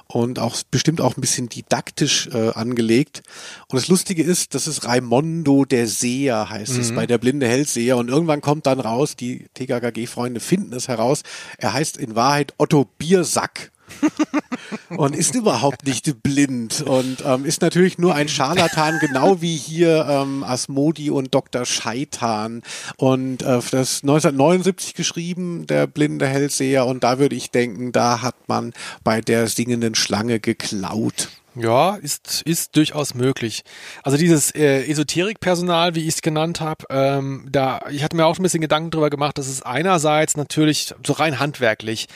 und auch bestimmt auch ein bisschen didaktisch äh, angelegt. Und das Lustige ist, das ist Raimondo der Seher, heißt es bei der blinde Hellseher. Und irgendwann kommt dann raus, die TKKG-Freunde finden es heraus, er heißt in Wahrheit Otto Biersack. <laughs> und ist überhaupt nicht blind und ähm, ist natürlich nur ein Scharlatan, genau wie hier ähm, Asmodi und Dr. Scheitan. Und äh, das 1979 geschrieben, der blinde Hellseher. Und da würde ich denken, da hat man bei der singenden Schlange geklaut. Ja, ist, ist durchaus möglich. Also dieses äh, Esoterikpersonal, wie ich es genannt habe, ähm, da, ich hatte mir auch ein bisschen Gedanken drüber gemacht, dass es einerseits natürlich so rein handwerklich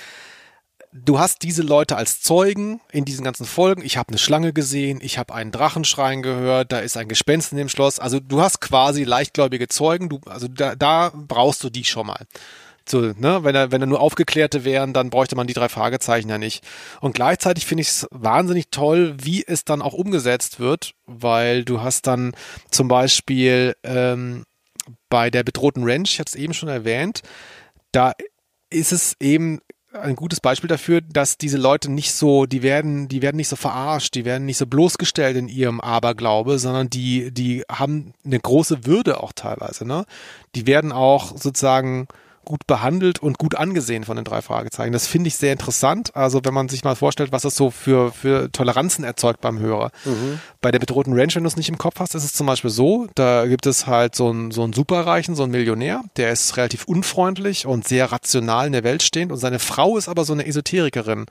du hast diese Leute als Zeugen in diesen ganzen Folgen. Ich habe eine Schlange gesehen, ich habe einen Drachenschrein gehört, da ist ein Gespenst in dem Schloss. Also du hast quasi leichtgläubige Zeugen, du, also da, da brauchst du die schon mal. So, ne, wenn er, wenn er nur Aufgeklärte wären, dann bräuchte man die drei Fragezeichen ja nicht. Und gleichzeitig finde ich es wahnsinnig toll, wie es dann auch umgesetzt wird, weil du hast dann zum Beispiel ähm, bei der bedrohten Ranch, ich hatte es eben schon erwähnt, da ist es eben ein gutes Beispiel dafür, dass diese Leute nicht so, die werden, die werden nicht so verarscht, die werden nicht so bloßgestellt in ihrem Aberglaube, sondern die, die haben eine große Würde auch teilweise, ne? Die werden auch sozusagen gut behandelt und gut angesehen von den drei Fragezeichen. Das finde ich sehr interessant. Also wenn man sich mal vorstellt, was das so für, für Toleranzen erzeugt beim Hörer. Bei der bedrohten Ranch, wenn du es nicht im Kopf hast, ist es zum Beispiel so, da gibt es halt so einen, so einen Superreichen, so einen Millionär, der ist relativ unfreundlich und sehr rational in der Welt stehend und seine Frau ist aber so eine Esoterikerin,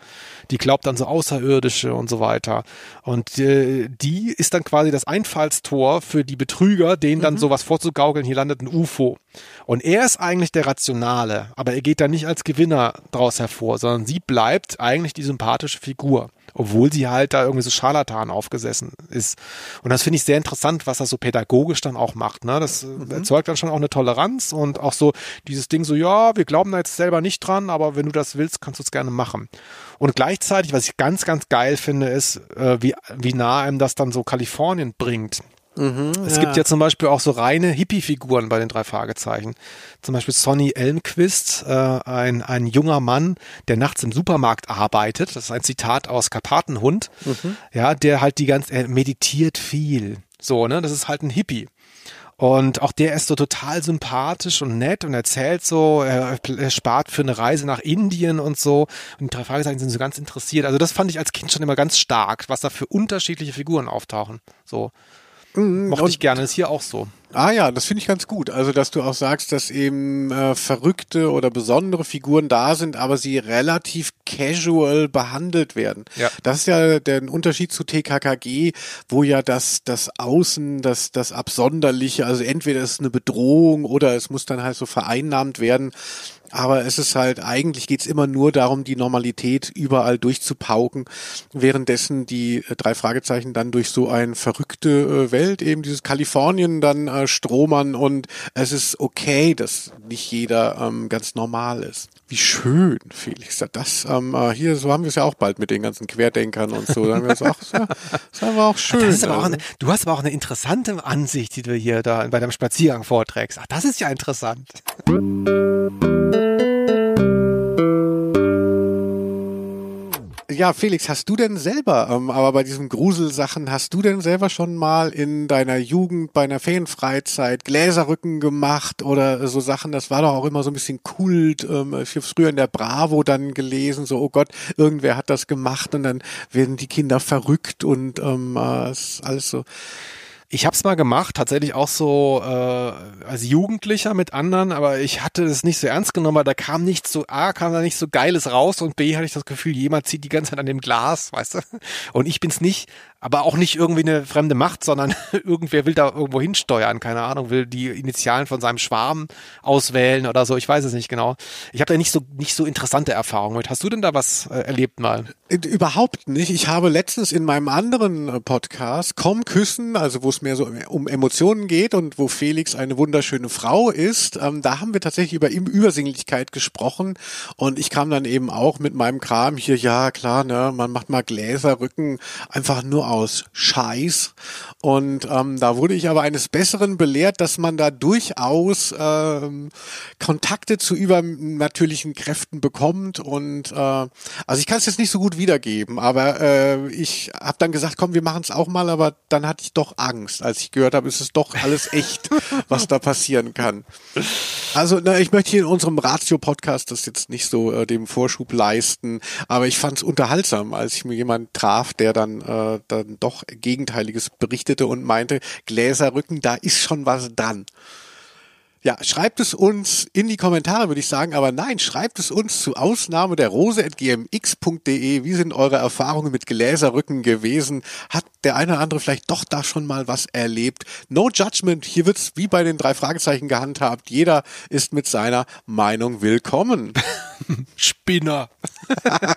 die glaubt an so Außerirdische und so weiter. Und äh, die ist dann quasi das Einfallstor für die Betrüger, denen dann sowas vorzugaukeln, hier landet ein UFO. Und er ist eigentlich der Rationale, aber er geht da nicht als Gewinner draus hervor, sondern sie bleibt eigentlich die sympathische Figur. Obwohl sie halt da irgendwie so Scharlatan aufgesessen ist. Und das finde ich sehr interessant, was er so pädagogisch dann auch macht. Ne? Das äh, erzeugt dann schon auch eine Toleranz und auch so dieses Ding so, ja, wir glauben da jetzt selber nicht dran, aber wenn du das willst, kannst du es gerne machen. Und gleichzeitig, was ich ganz, ganz geil finde, ist, äh, wie, wie nah einem das dann so Kalifornien bringt. Es gibt ja zum Beispiel auch so reine Hippie-Figuren bei den drei Fragezeichen. Zum Beispiel Sonny Elmquist, äh, ein, ein junger Mann, der nachts im Supermarkt arbeitet. Das ist ein Zitat aus Karpatenhund. Ja, der halt die ganze, er meditiert viel. So, ne, das ist halt ein Hippie. Und auch der ist so total sympathisch und nett und erzählt so, er, er spart für eine Reise nach Indien und so. Und die drei Fragezeichen sind so ganz interessiert. Also das fand ich als Kind schon immer ganz stark, was da für unterschiedliche Figuren auftauchen. So. Mochte ich gerne, ist hier auch so. Ah ja, das finde ich ganz gut. Also, dass du auch sagst, dass eben äh, verrückte oder besondere Figuren da sind, aber sie relativ casual behandelt werden. Ja. Das ist ja der Unterschied zu TKKG, wo ja das, das Außen, das, das Absonderliche, also entweder ist es eine Bedrohung oder es muss dann halt so vereinnahmt werden. Aber es ist halt, eigentlich geht's immer nur darum, die Normalität überall durchzupauken, währenddessen die äh, drei Fragezeichen dann durch so eine verrückte äh, Welt, eben dieses Kalifornien dann äh, stromern und es ist okay, dass nicht jeder ähm, ganz normal ist. Wie schön, Felix. Das ähm, äh, hier, so haben wir es ja auch bald mit den ganzen Querdenkern und so. Da haben wir das ist das war auch schön. Das ist aber auch also. eine, du hast aber auch eine interessante Ansicht, die du hier da bei deinem Spaziergang vorträgst. Ach, das ist ja interessant. Ja, Felix, hast du denn selber, ähm, aber bei diesen Gruselsachen, hast du denn selber schon mal in deiner Jugend bei einer Ferienfreizeit Gläserrücken gemacht oder so Sachen? Das war doch auch immer so ein bisschen Kult. Ähm, ich habe früher in der Bravo dann gelesen, so, oh Gott, irgendwer hat das gemacht und dann werden die Kinder verrückt und ähm, äh, ist alles so. Ich habe es mal gemacht, tatsächlich auch so äh, als Jugendlicher mit anderen, aber ich hatte es nicht so ernst genommen, weil da kam nicht so, A, kam da nicht so Geiles raus und B, hatte ich das Gefühl, jemand zieht die ganze Zeit an dem Glas, weißt du? Und ich bin's nicht, aber auch nicht irgendwie eine fremde Macht, sondern <laughs> irgendwer will da irgendwo hinsteuern, keine Ahnung, will die Initialen von seinem Schwarm auswählen oder so, ich weiß es nicht genau. Ich habe da nicht so nicht so interessante Erfahrungen mit. Hast du denn da was äh, erlebt mal? Äh, Überhaupt nicht. Ich habe letztens in meinem anderen äh, Podcast Komm küssen, also wo es mehr so um Emotionen geht und wo Felix eine wunderschöne Frau ist, ähm, da haben wir tatsächlich über Übersinnlichkeit gesprochen und ich kam dann eben auch mit meinem Kram hier, ja klar, ne, man macht mal Gläserrücken einfach nur aus Scheiß. Und ähm, da wurde ich aber eines Besseren belehrt, dass man da durchaus ähm, Kontakte zu übernatürlichen Kräften bekommt. Und äh, also ich kann es jetzt nicht so gut wiedergeben, aber äh, ich habe dann gesagt, komm, wir machen es auch mal, aber dann hatte ich doch Angst, als ich gehört habe, es ist doch alles echt, was da passieren kann. Also na, ich möchte hier in unserem Ratio-Podcast das jetzt nicht so äh, dem Vorschub leisten, aber ich fand es unterhaltsam, als ich mir jemand traf, der dann, äh, dann doch Gegenteiliges berichtete und meinte, Gläserrücken, da ist schon was dran. Ja, schreibt es uns in die Kommentare, würde ich sagen, aber nein, schreibt es uns zu Ausnahme der rose.gmx.de. Wie sind eure Erfahrungen mit Gläserrücken gewesen? Hat der eine oder andere vielleicht doch da schon mal was erlebt? No judgment, hier wird's wie bei den drei Fragezeichen gehandhabt. Jeder ist mit seiner Meinung willkommen. <laughs> Spinner. <laughs>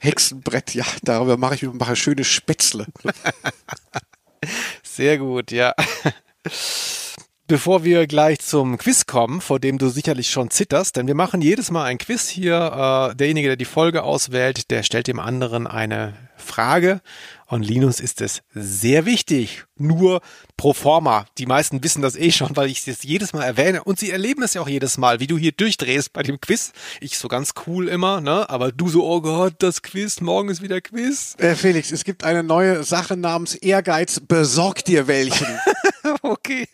Hexenbrett, ja, darüber mache ich mache schöne Spätzle. <laughs> Sehr gut, ja. Bevor wir gleich zum Quiz kommen, vor dem du sicherlich schon zitterst, denn wir machen jedes Mal ein Quiz hier. Äh, derjenige, der die Folge auswählt, der stellt dem anderen eine Frage. Und Linus ist es sehr wichtig. Nur pro forma. Die meisten wissen das eh schon, weil ich es jedes Mal erwähne. Und sie erleben es ja auch jedes Mal, wie du hier durchdrehst bei dem Quiz. Ich so ganz cool immer, ne? Aber du so, oh Gott, das Quiz, morgen ist wieder Quiz. Äh, Felix, es gibt eine neue Sache namens Ehrgeiz. Besorg dir welchen. <laughs> <laughs> Okay,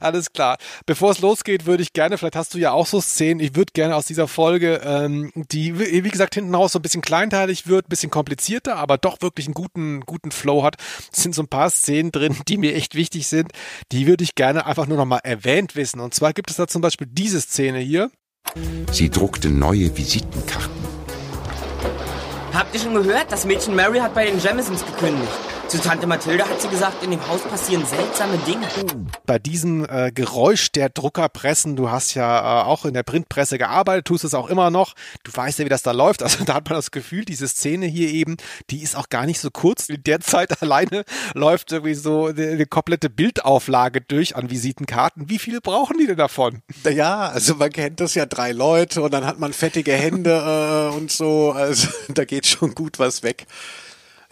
alles klar. Bevor es losgeht, würde ich gerne, vielleicht hast du ja auch so Szenen, ich würde gerne aus dieser Folge, ähm, die, wie gesagt, hinten raus so ein bisschen kleinteilig wird, ein bisschen komplizierter, aber doch wirklich einen guten, guten Flow hat. Es sind so ein paar Szenen drin, die mir echt wichtig sind. Die würde ich gerne einfach nur nochmal erwähnt wissen. Und zwar gibt es da zum Beispiel diese Szene hier. Sie druckte neue Visitenkarten. Habt ihr schon gehört? Das Mädchen Mary hat bei den Jamisons gekündigt. Zu Tante Mathilde hat sie gesagt, in dem Haus passieren seltsame Dinge. Bei diesem äh, Geräusch der Druckerpressen, du hast ja äh, auch in der Printpresse gearbeitet, tust es auch immer noch. Du weißt ja, wie das da läuft. Also <laughs> da hat man das Gefühl, diese Szene hier eben, die ist auch gar nicht so kurz. In der Zeit <laughs> alleine läuft irgendwie so eine, komplette Bildauflage durch an Visitenkarten. Wie viele brauchen die denn davon? Ja, also man kennt das ja drei Leute und dann hat man fettige Hände <laughs> äh, und so. Also da geht schon gut was weg.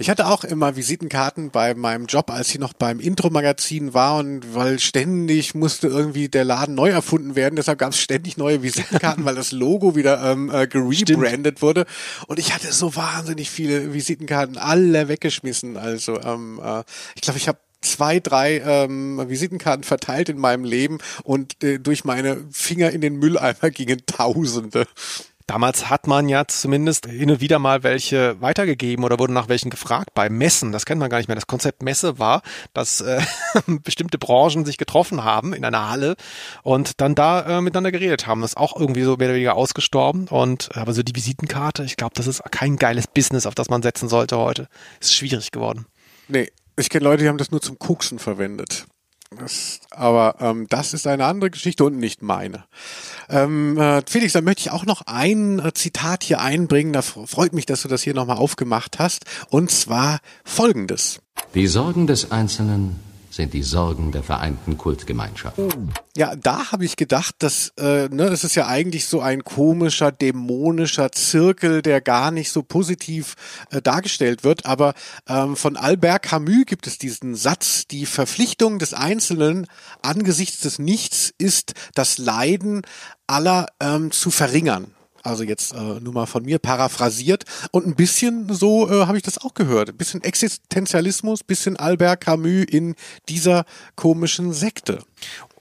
Ich hatte auch immer Visitenkarten bei meinem Job, als ich noch beim Intro-Magazin war und weil ständig musste irgendwie der Laden neu erfunden werden, deshalb gab es ständig neue Visitenkarten, <laughs> weil das Logo wieder ähm, äh, gerebrandet wurde. Und ich hatte so wahnsinnig viele Visitenkarten, alle weggeschmissen. Also ähm, äh, ich glaube, ich habe zwei, drei ähm, Visitenkarten verteilt in meinem Leben und äh, durch meine Finger in den Mülleimer gingen Tausende. Damals hat man ja zumindest hin und wieder mal welche weitergegeben oder wurde nach welchen gefragt bei Messen. Das kennt man gar nicht mehr. Das Konzept Messe war, dass äh, <laughs> bestimmte Branchen sich getroffen haben in einer Halle und dann da äh, miteinander geredet haben. Das ist auch irgendwie so mehr oder weniger ausgestorben. Und aber so die Visitenkarte, ich glaube, das ist kein geiles Business, auf das man setzen sollte heute. Ist schwierig geworden. Nee, ich kenne Leute, die haben das nur zum Koksen verwendet. Das, aber ähm, das ist eine andere Geschichte und nicht meine. Ähm, äh, Felix, dann möchte ich auch noch ein äh, Zitat hier einbringen. Da freut mich, dass du das hier nochmal aufgemacht hast. Und zwar folgendes. Die Sorgen des Einzelnen sind die Sorgen der vereinten Kultgemeinschaft. Ja, da habe ich gedacht, dass äh, ne, das ist ja eigentlich so ein komischer, dämonischer Zirkel, der gar nicht so positiv äh, dargestellt wird. Aber ähm, von Albert Camus gibt es diesen Satz: Die Verpflichtung des Einzelnen angesichts des Nichts ist das Leiden aller ähm, zu verringern. Also jetzt äh, nur mal von mir paraphrasiert. Und ein bisschen so äh, habe ich das auch gehört. Ein bisschen Existenzialismus, bisschen Albert Camus in dieser komischen Sekte.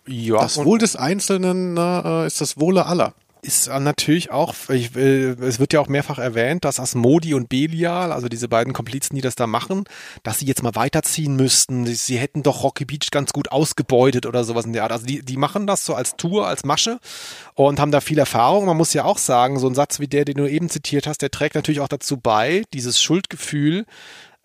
Ja, das Wohl des Einzelnen äh, ist das Wohle aller ist natürlich auch, ich, äh, es wird ja auch mehrfach erwähnt, dass Asmodi und Belial, also diese beiden Komplizen, die das da machen, dass sie jetzt mal weiterziehen müssten. Sie, sie hätten doch Rocky Beach ganz gut ausgebeutet oder sowas in der Art. Also die, die machen das so als Tour, als Masche und haben da viel Erfahrung. Man muss ja auch sagen, so ein Satz wie der, den du eben zitiert hast, der trägt natürlich auch dazu bei, dieses Schuldgefühl,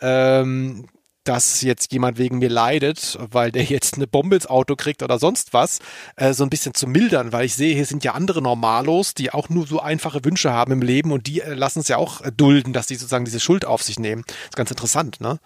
ähm, dass jetzt jemand wegen mir leidet, weil der jetzt eine Bombe ins Auto kriegt oder sonst was, äh, so ein bisschen zu mildern, weil ich sehe, hier sind ja andere Normalos, die auch nur so einfache Wünsche haben im Leben und die äh, lassen es ja auch äh, dulden, dass die sozusagen diese Schuld auf sich nehmen. Ist ganz interessant, ne?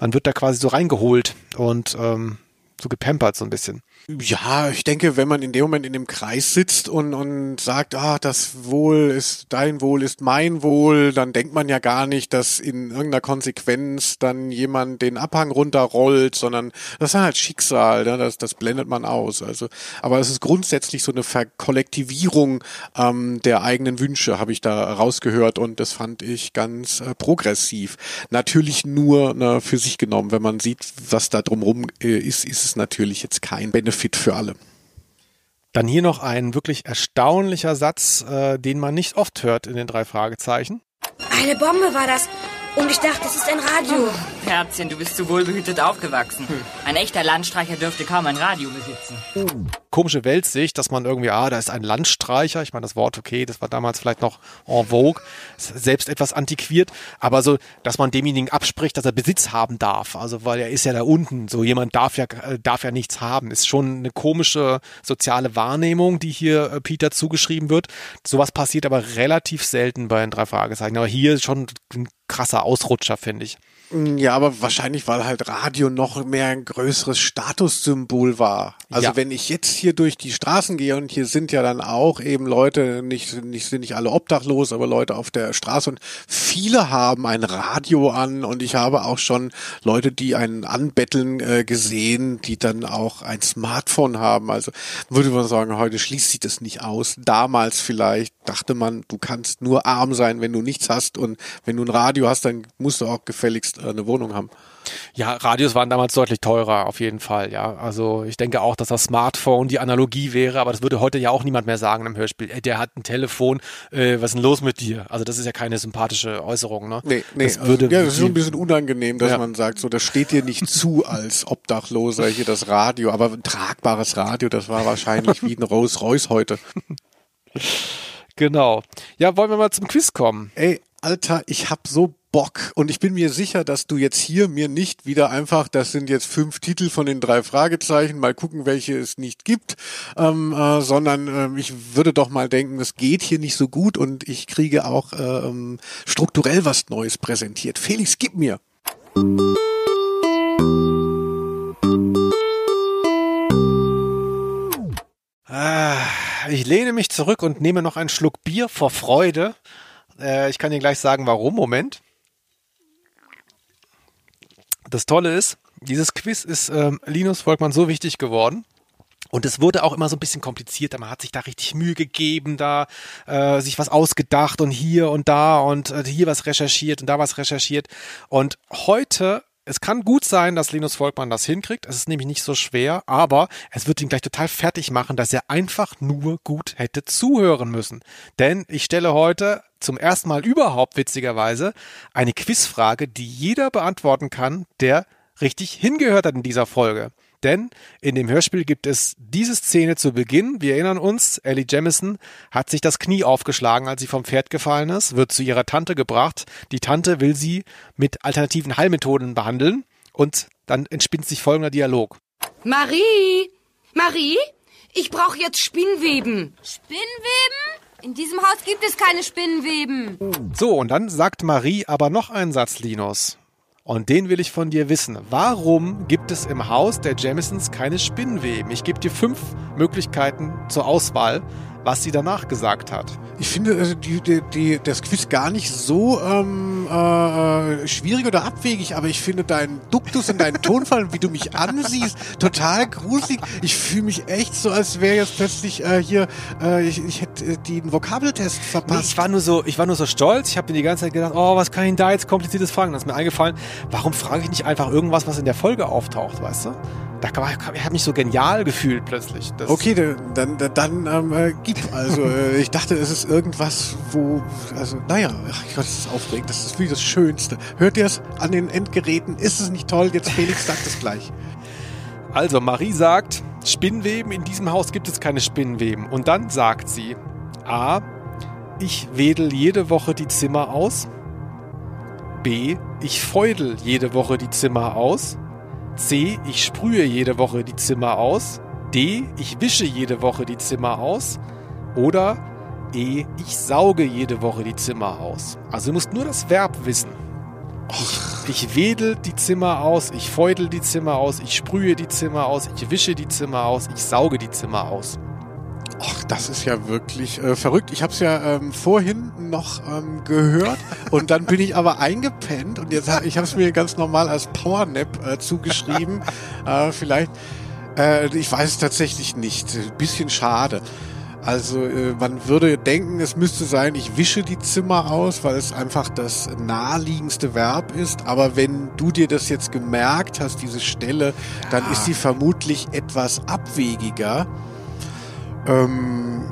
Man wird da quasi so reingeholt und ähm, so gepampert so ein bisschen. Ja, ich denke, wenn man in dem Moment in dem Kreis sitzt und, und sagt, ah, das Wohl ist, dein Wohl ist mein Wohl, dann denkt man ja gar nicht, dass in irgendeiner Konsequenz dann jemand den Abhang runterrollt, sondern das ist halt Schicksal, ne? das, das blendet man aus. Also, aber es ist grundsätzlich so eine Verkollektivierung ähm, der eigenen Wünsche, habe ich da rausgehört und das fand ich ganz äh, progressiv. Natürlich nur ne, für sich genommen, wenn man sieht, was da drumherum äh, ist, ist es natürlich jetzt kein Benefit Benefit für alle. Dann hier noch ein wirklich erstaunlicher Satz, äh, den man nicht oft hört in den drei Fragezeichen. Eine Bombe war das. Und ich dachte, es ist ein Radio. Oh, Herzchen, du bist zu wohlbehütet aufgewachsen. Hm. Ein echter Landstreicher dürfte kaum ein Radio besitzen. Komische Weltsicht, dass man irgendwie, ah, da ist ein Landstreicher. Ich meine, das Wort, okay, das war damals vielleicht noch en vogue, selbst etwas antiquiert, aber so, dass man demjenigen abspricht, dass er Besitz haben darf. Also, weil er ist ja da unten. So jemand darf ja, äh, darf ja nichts haben. Ist schon eine komische soziale Wahrnehmung, die hier äh, Peter zugeschrieben wird. Sowas passiert aber relativ selten bei den drei Fragezeichen. Aber hier schon ein krasser Ausrutscher, finde ich. Ja, aber wahrscheinlich, weil halt Radio noch mehr ein größeres Statussymbol war. Also ja. wenn ich jetzt hier durch die Straßen gehe und hier sind ja dann auch eben Leute, nicht, nicht, sind nicht alle obdachlos, aber Leute auf der Straße und viele haben ein Radio an und ich habe auch schon Leute, die einen anbetteln äh, gesehen, die dann auch ein Smartphone haben. Also würde man sagen, heute schließt sich das nicht aus. Damals vielleicht dachte man, du kannst nur arm sein, wenn du nichts hast und wenn du ein Radio hast, dann musst du auch gefälligst äh, eine Wohnung haben. Ja, Radios waren damals deutlich teurer, auf jeden Fall, ja. Also ich denke auch, dass das Smartphone die Analogie wäre, aber das würde heute ja auch niemand mehr sagen im Hörspiel. Ey, der hat ein Telefon, äh, was ist denn los mit dir? Also das ist ja keine sympathische Äußerung, ne? Nee, nee, das also, würde ja, das ist so ein bisschen unangenehm, dass Ja. man sagt, so, das steht dir nicht zu als Obdachloser hier das Radio, aber ein tragbares Radio, das war wahrscheinlich wie ein Rolls Royce heute. <laughs> Genau. Ja, wollen wir mal zum Quiz kommen? Ey, Alter, ich hab so Bock und ich bin mir sicher, dass du jetzt hier mir nicht wieder einfach, das sind jetzt fünf Titel von den drei Fragezeichen, mal gucken, welche es nicht gibt, ähm, äh, sondern ähm, ich würde doch mal denken, es geht hier nicht so gut und ich kriege auch ähm, strukturell was Neues präsentiert. Felix, gib mir. Ich lehne mich zurück und nehme noch einen Schluck Bier vor Freude. Äh, ich kann dir gleich sagen, warum. Moment. Das Tolle ist, dieses Quiz ist ähm, Linus Volkmann so wichtig geworden. Und es wurde auch immer so ein bisschen komplizierter. Man hat sich da richtig Mühe gegeben, da äh, sich was ausgedacht und hier und da und äh, hier was recherchiert und da was recherchiert. Und heute, es kann gut sein, dass Linus Volkmann das hinkriegt. Es ist nämlich nicht so schwer, aber es wird ihn gleich total fertig machen, dass er einfach nur gut hätte zuhören müssen. Denn ich stelle heute zum ersten Mal überhaupt witzigerweise eine Quizfrage, die jeder beantworten kann, der richtig hingehört hat in dieser Folge. Denn in dem Hörspiel gibt es diese Szene zu Beginn. Wir erinnern uns, Ellie Jamison hat sich das Knie aufgeschlagen, als sie vom Pferd gefallen ist, wird zu ihrer Tante gebracht. Die Tante will sie mit alternativen Heilmethoden behandeln und dann entspinnt sich folgender Dialog. Marie! Marie? Ich brauche jetzt Spinnweben. Spinnweben? In diesem Haus gibt es keine Spinnweben. So, und dann sagt Marie aber noch einen Satz, Linus. Und den will ich von dir wissen. Warum gibt es im Haus der Jamisons keine Spinnweben? Ich gebe dir fünf Möglichkeiten zur Auswahl, was sie danach gesagt hat. Ich finde also die, die, die, das Quiz gar nicht so ähm, äh, schwierig oder abwegig, aber ich finde deinen Duktus und deinen Tonfall, wie du mich ansiehst, total gruselig. Ich fühle mich echt so, als wäre jetzt plötzlich äh, hier, äh, ich, ich hätte äh, den Vokabeltest Nee, verpasst. ich war nur so, ich war nur so stolz. Ich habe mir die ganze Zeit gedacht, oh, was kann ich da jetzt kompliziertes fragen? Das ist mir eingefallen. Warum frage ich nicht einfach irgendwas, was in der Folge auftaucht, weißt du? Da ich habe mich so genial gefühlt plötzlich. Das, Okay, dann, dann, dann ähm, äh, gib. Also äh, ich dachte, es ist irgendwas, wo, also naja, ach Gott, das ist aufregend. Das ist wie das Schönste. Hört ihr es an den Endgeräten? Ist es nicht toll? Jetzt Felix <laughs> sagt es gleich. Also Marie sagt, Spinnweben, in diesem Haus gibt es keine Spinnweben. Und dann sagt sie, A, ich wedel jede Woche die Zimmer aus. B, ich feudel jede Woche die Zimmer aus. C, ich sprühe jede Woche die Zimmer aus. D, ich wische jede Woche die Zimmer aus. Oder E, ich sauge jede Woche die Zimmer aus. Also du musst nur das Verb wissen. Ich, ich wedel die Zimmer aus, ich feudel die Zimmer aus, ich sprühe die Zimmer aus, ich wische die Zimmer aus, ich sauge die Zimmer aus. Ach, das ist ja wirklich äh, verrückt. Ich habe es ja ähm, vorhin noch ähm, gehört <laughs> und dann bin ich aber eingepennt und jetzt hab, ich habe es mir ganz normal als Powernap äh, zugeschrieben. <laughs> äh, vielleicht, äh, ich weiß es tatsächlich nicht. Ein bisschen schade. Also äh, man würde denken, es müsste sein, ich wische die Zimmer aus, weil es einfach das naheliegendste Verb ist. Aber wenn du dir das jetzt gemerkt hast, diese Stelle, dann ist sie vermutlich etwas abwegiger. Ähm,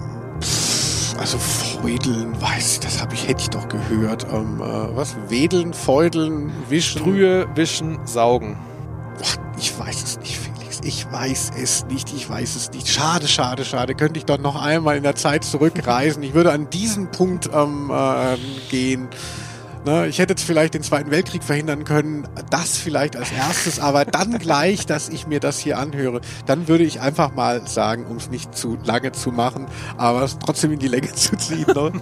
pff, also feudeln, weiß ich, das habe ich, hätte ich doch gehört. Ähm, äh, was? Wedeln, feudeln, wischen. Sprühe, wischen, saugen. Boah, ich weiß es nicht, Felix. Ich weiß es nicht. Ich weiß es nicht. Schade, schade, schade. Könnte ich doch noch einmal in der Zeit zurückreisen. Ich würde an diesen Punkt ähm, äh, gehen. Ne, ich hätte jetzt vielleicht den Zweiten Weltkrieg verhindern können, das vielleicht als erstes, aber dann gleich, dass ich mir das hier anhöre, dann würde ich einfach mal sagen, um es nicht zu lange zu machen, aber es trotzdem in die Länge <laughs> zu ziehen. Ne?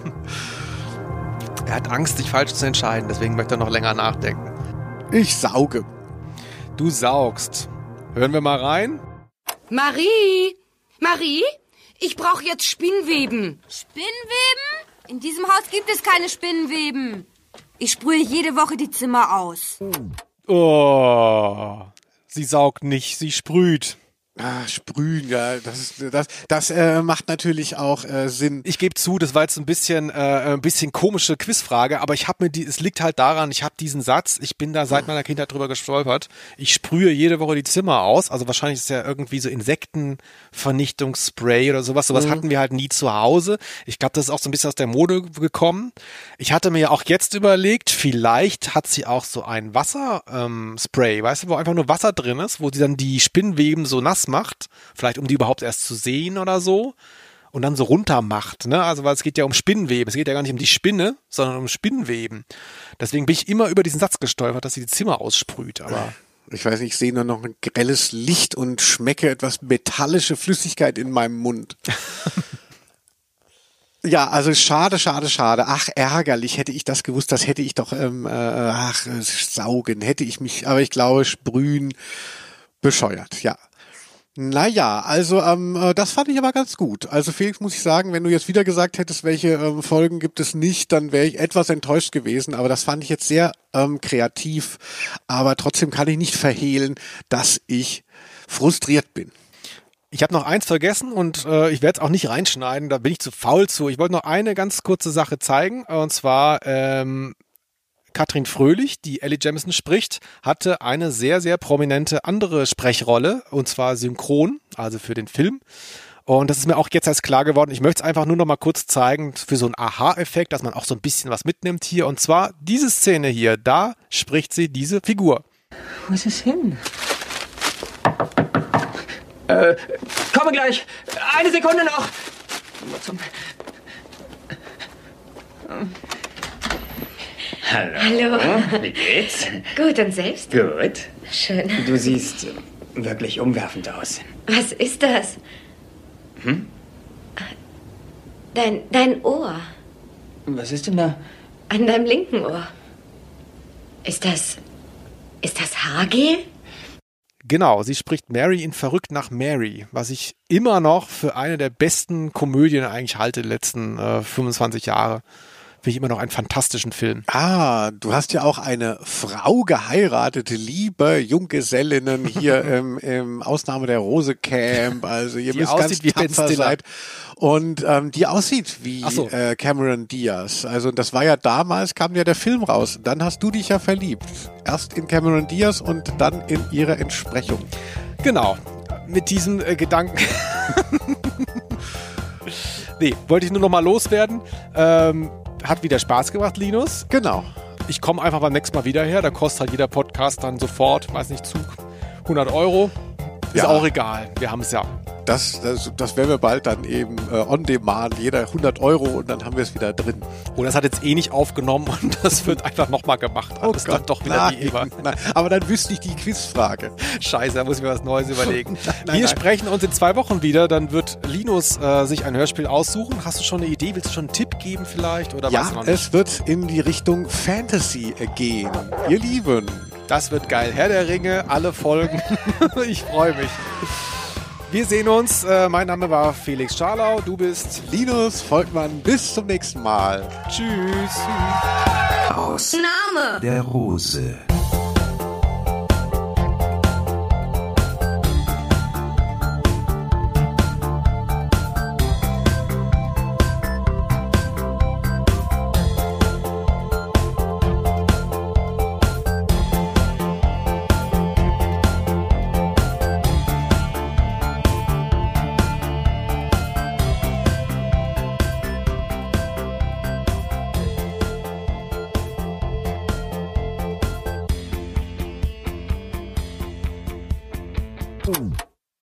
Er hat Angst, sich falsch zu entscheiden, deswegen möchte er noch länger nachdenken. Ich sauge. Du saugst. Hören wir mal rein. Marie! Marie? Ich brauche jetzt Spinnweben. Spinnweben? In diesem Haus gibt es keine Spinnweben. Ich sprühe jede Woche die Zimmer aus. Oh, sie saugt nicht, sie sprüht. Ah, sprühen, ja, das ist, das, das äh, macht natürlich auch äh, Sinn. Ich gebe zu, das war jetzt ein bisschen, äh, ein bisschen komische Quizfrage, aber ich habe mir die, es liegt halt daran, ich habe diesen Satz, ich bin da seit meiner Kindheit drüber gestolpert. Ich sprühe jede Woche die Zimmer aus, also wahrscheinlich ist ja irgendwie so Insektenvernichtungsspray oder sowas. Sowas Mhm. hatten wir halt nie zu Hause. Ich glaube, das ist auch so ein bisschen aus der Mode gekommen. Ich hatte mir ja auch jetzt überlegt, vielleicht hat sie auch so ein Wasserspray, ähm, Spray, weißt du, wo einfach nur Wasser drin ist, wo sie dann die Spinnweben so nass macht, vielleicht um die überhaupt erst zu sehen oder so und dann so runter macht, ne? Also weil es geht ja um Spinnweben, es geht ja gar nicht um die Spinne, sondern um Spinnweben. Deswegen bin ich immer über diesen Satz gestolpert, dass sie die Zimmer aussprüht, aber Ich weiß nicht, ich sehe nur noch ein grelles Licht und schmecke etwas metallische Flüssigkeit in meinem Mund. <laughs> Ja, also schade, schade, schade. Ach, ärgerlich. Hätte ich das gewusst, das hätte ich doch, ähm, äh, ach, äh, saugen, hätte ich mich, aber ich glaube, sprühen, bescheuert, ja. Naja, also ähm, äh, das fand ich aber ganz gut. Also Felix, muss ich sagen, wenn du jetzt wieder gesagt hättest, welche ähm, Folgen gibt es nicht, dann wäre ich etwas enttäuscht gewesen. Aber das fand ich jetzt sehr ähm, kreativ. Aber trotzdem kann ich nicht verhehlen, dass ich frustriert bin. Ich habe noch eins vergessen und äh, ich werde es auch nicht reinschneiden, da bin ich zu faul zu. Ich wollte noch eine ganz kurze Sache zeigen und zwar ähm, Katrin Fröhlich, die Ellie Jamison spricht, hatte eine sehr, sehr prominente andere Sprechrolle und zwar synchron, also für den Film. Und das ist mir auch jetzt erst klar geworden. Ich möchte es einfach nur noch mal kurz zeigen für so einen Aha-Effekt, dass man auch so ein bisschen was mitnimmt hier. Und zwar diese Szene hier, da spricht sie diese Figur. Wo ist es hin? Äh, komme gleich. Eine Sekunde noch. Zum Hallo. Hallo. Wie geht's? Gut, und selbst? Gut. Schön. Du siehst wirklich umwerfend aus. Was ist das? Hm? Dein, dein Ohr. Was ist denn da? An deinem linken Ohr. Ist das. Ist das Haargel? Genau, sie spricht Mary in Verrückt nach Mary, was ich immer noch für eine der besten Komödien eigentlich halte, die letzten äh, 25 Jahre. Finde ich immer noch einen fantastischen Film. Ah, du hast ja auch eine Frau geheiratet, liebe Junggesellinnen hier <laughs> im, im Ausnahme der Rose Camp. Also ihr Die müsst aussieht ganz wie tapfer seid. Und ähm, die aussieht wie so. äh, Cameron Diaz. Also das war ja damals, kam ja der Film raus. Dann hast du dich ja verliebt. Erst in Cameron Diaz und dann in ihre Entsprechung. Genau, mit diesem äh, Gedanken. <laughs> nee, wollte ich nur noch mal loswerden. Ähm, hat wieder Spaß gemacht, Linus. Genau. Ich komme einfach beim nächsten Mal wieder her. Da kostet halt jeder Podcast dann sofort, weiß nicht, Zug 100 Euro. Ist Ja. auch egal. Wir haben es ja. Das, das, das werden wir bald dann eben äh, on demand, jeder 100 Euro und dann haben wir es wieder drin. Und das hat jetzt eh nicht aufgenommen <laughs> und das wird einfach nochmal gemacht. Alles dann doch wieder nein, wie immer. nein. Aber dann wüsste ich die Quizfrage. Scheiße, da muss ich mir was Neues <laughs> überlegen. Nein, Wir sprechen uns in zwei Wochen wieder. Dann wird Linus äh, sich ein Hörspiel aussuchen. Hast du schon eine Idee? Willst du schon einen Tipp geben vielleicht? Oder Ja, es wird in die Richtung Fantasy gehen. Ihr Lieben. Das wird geil. Herr der Ringe, alle Folgen. <laughs> ich freue mich. Wir sehen uns. Äh, mein Name war Felix Scharlau. Du bist Linus Volkmann. Bis zum nächsten Mal. Tschüss. Aus Name. der Rose.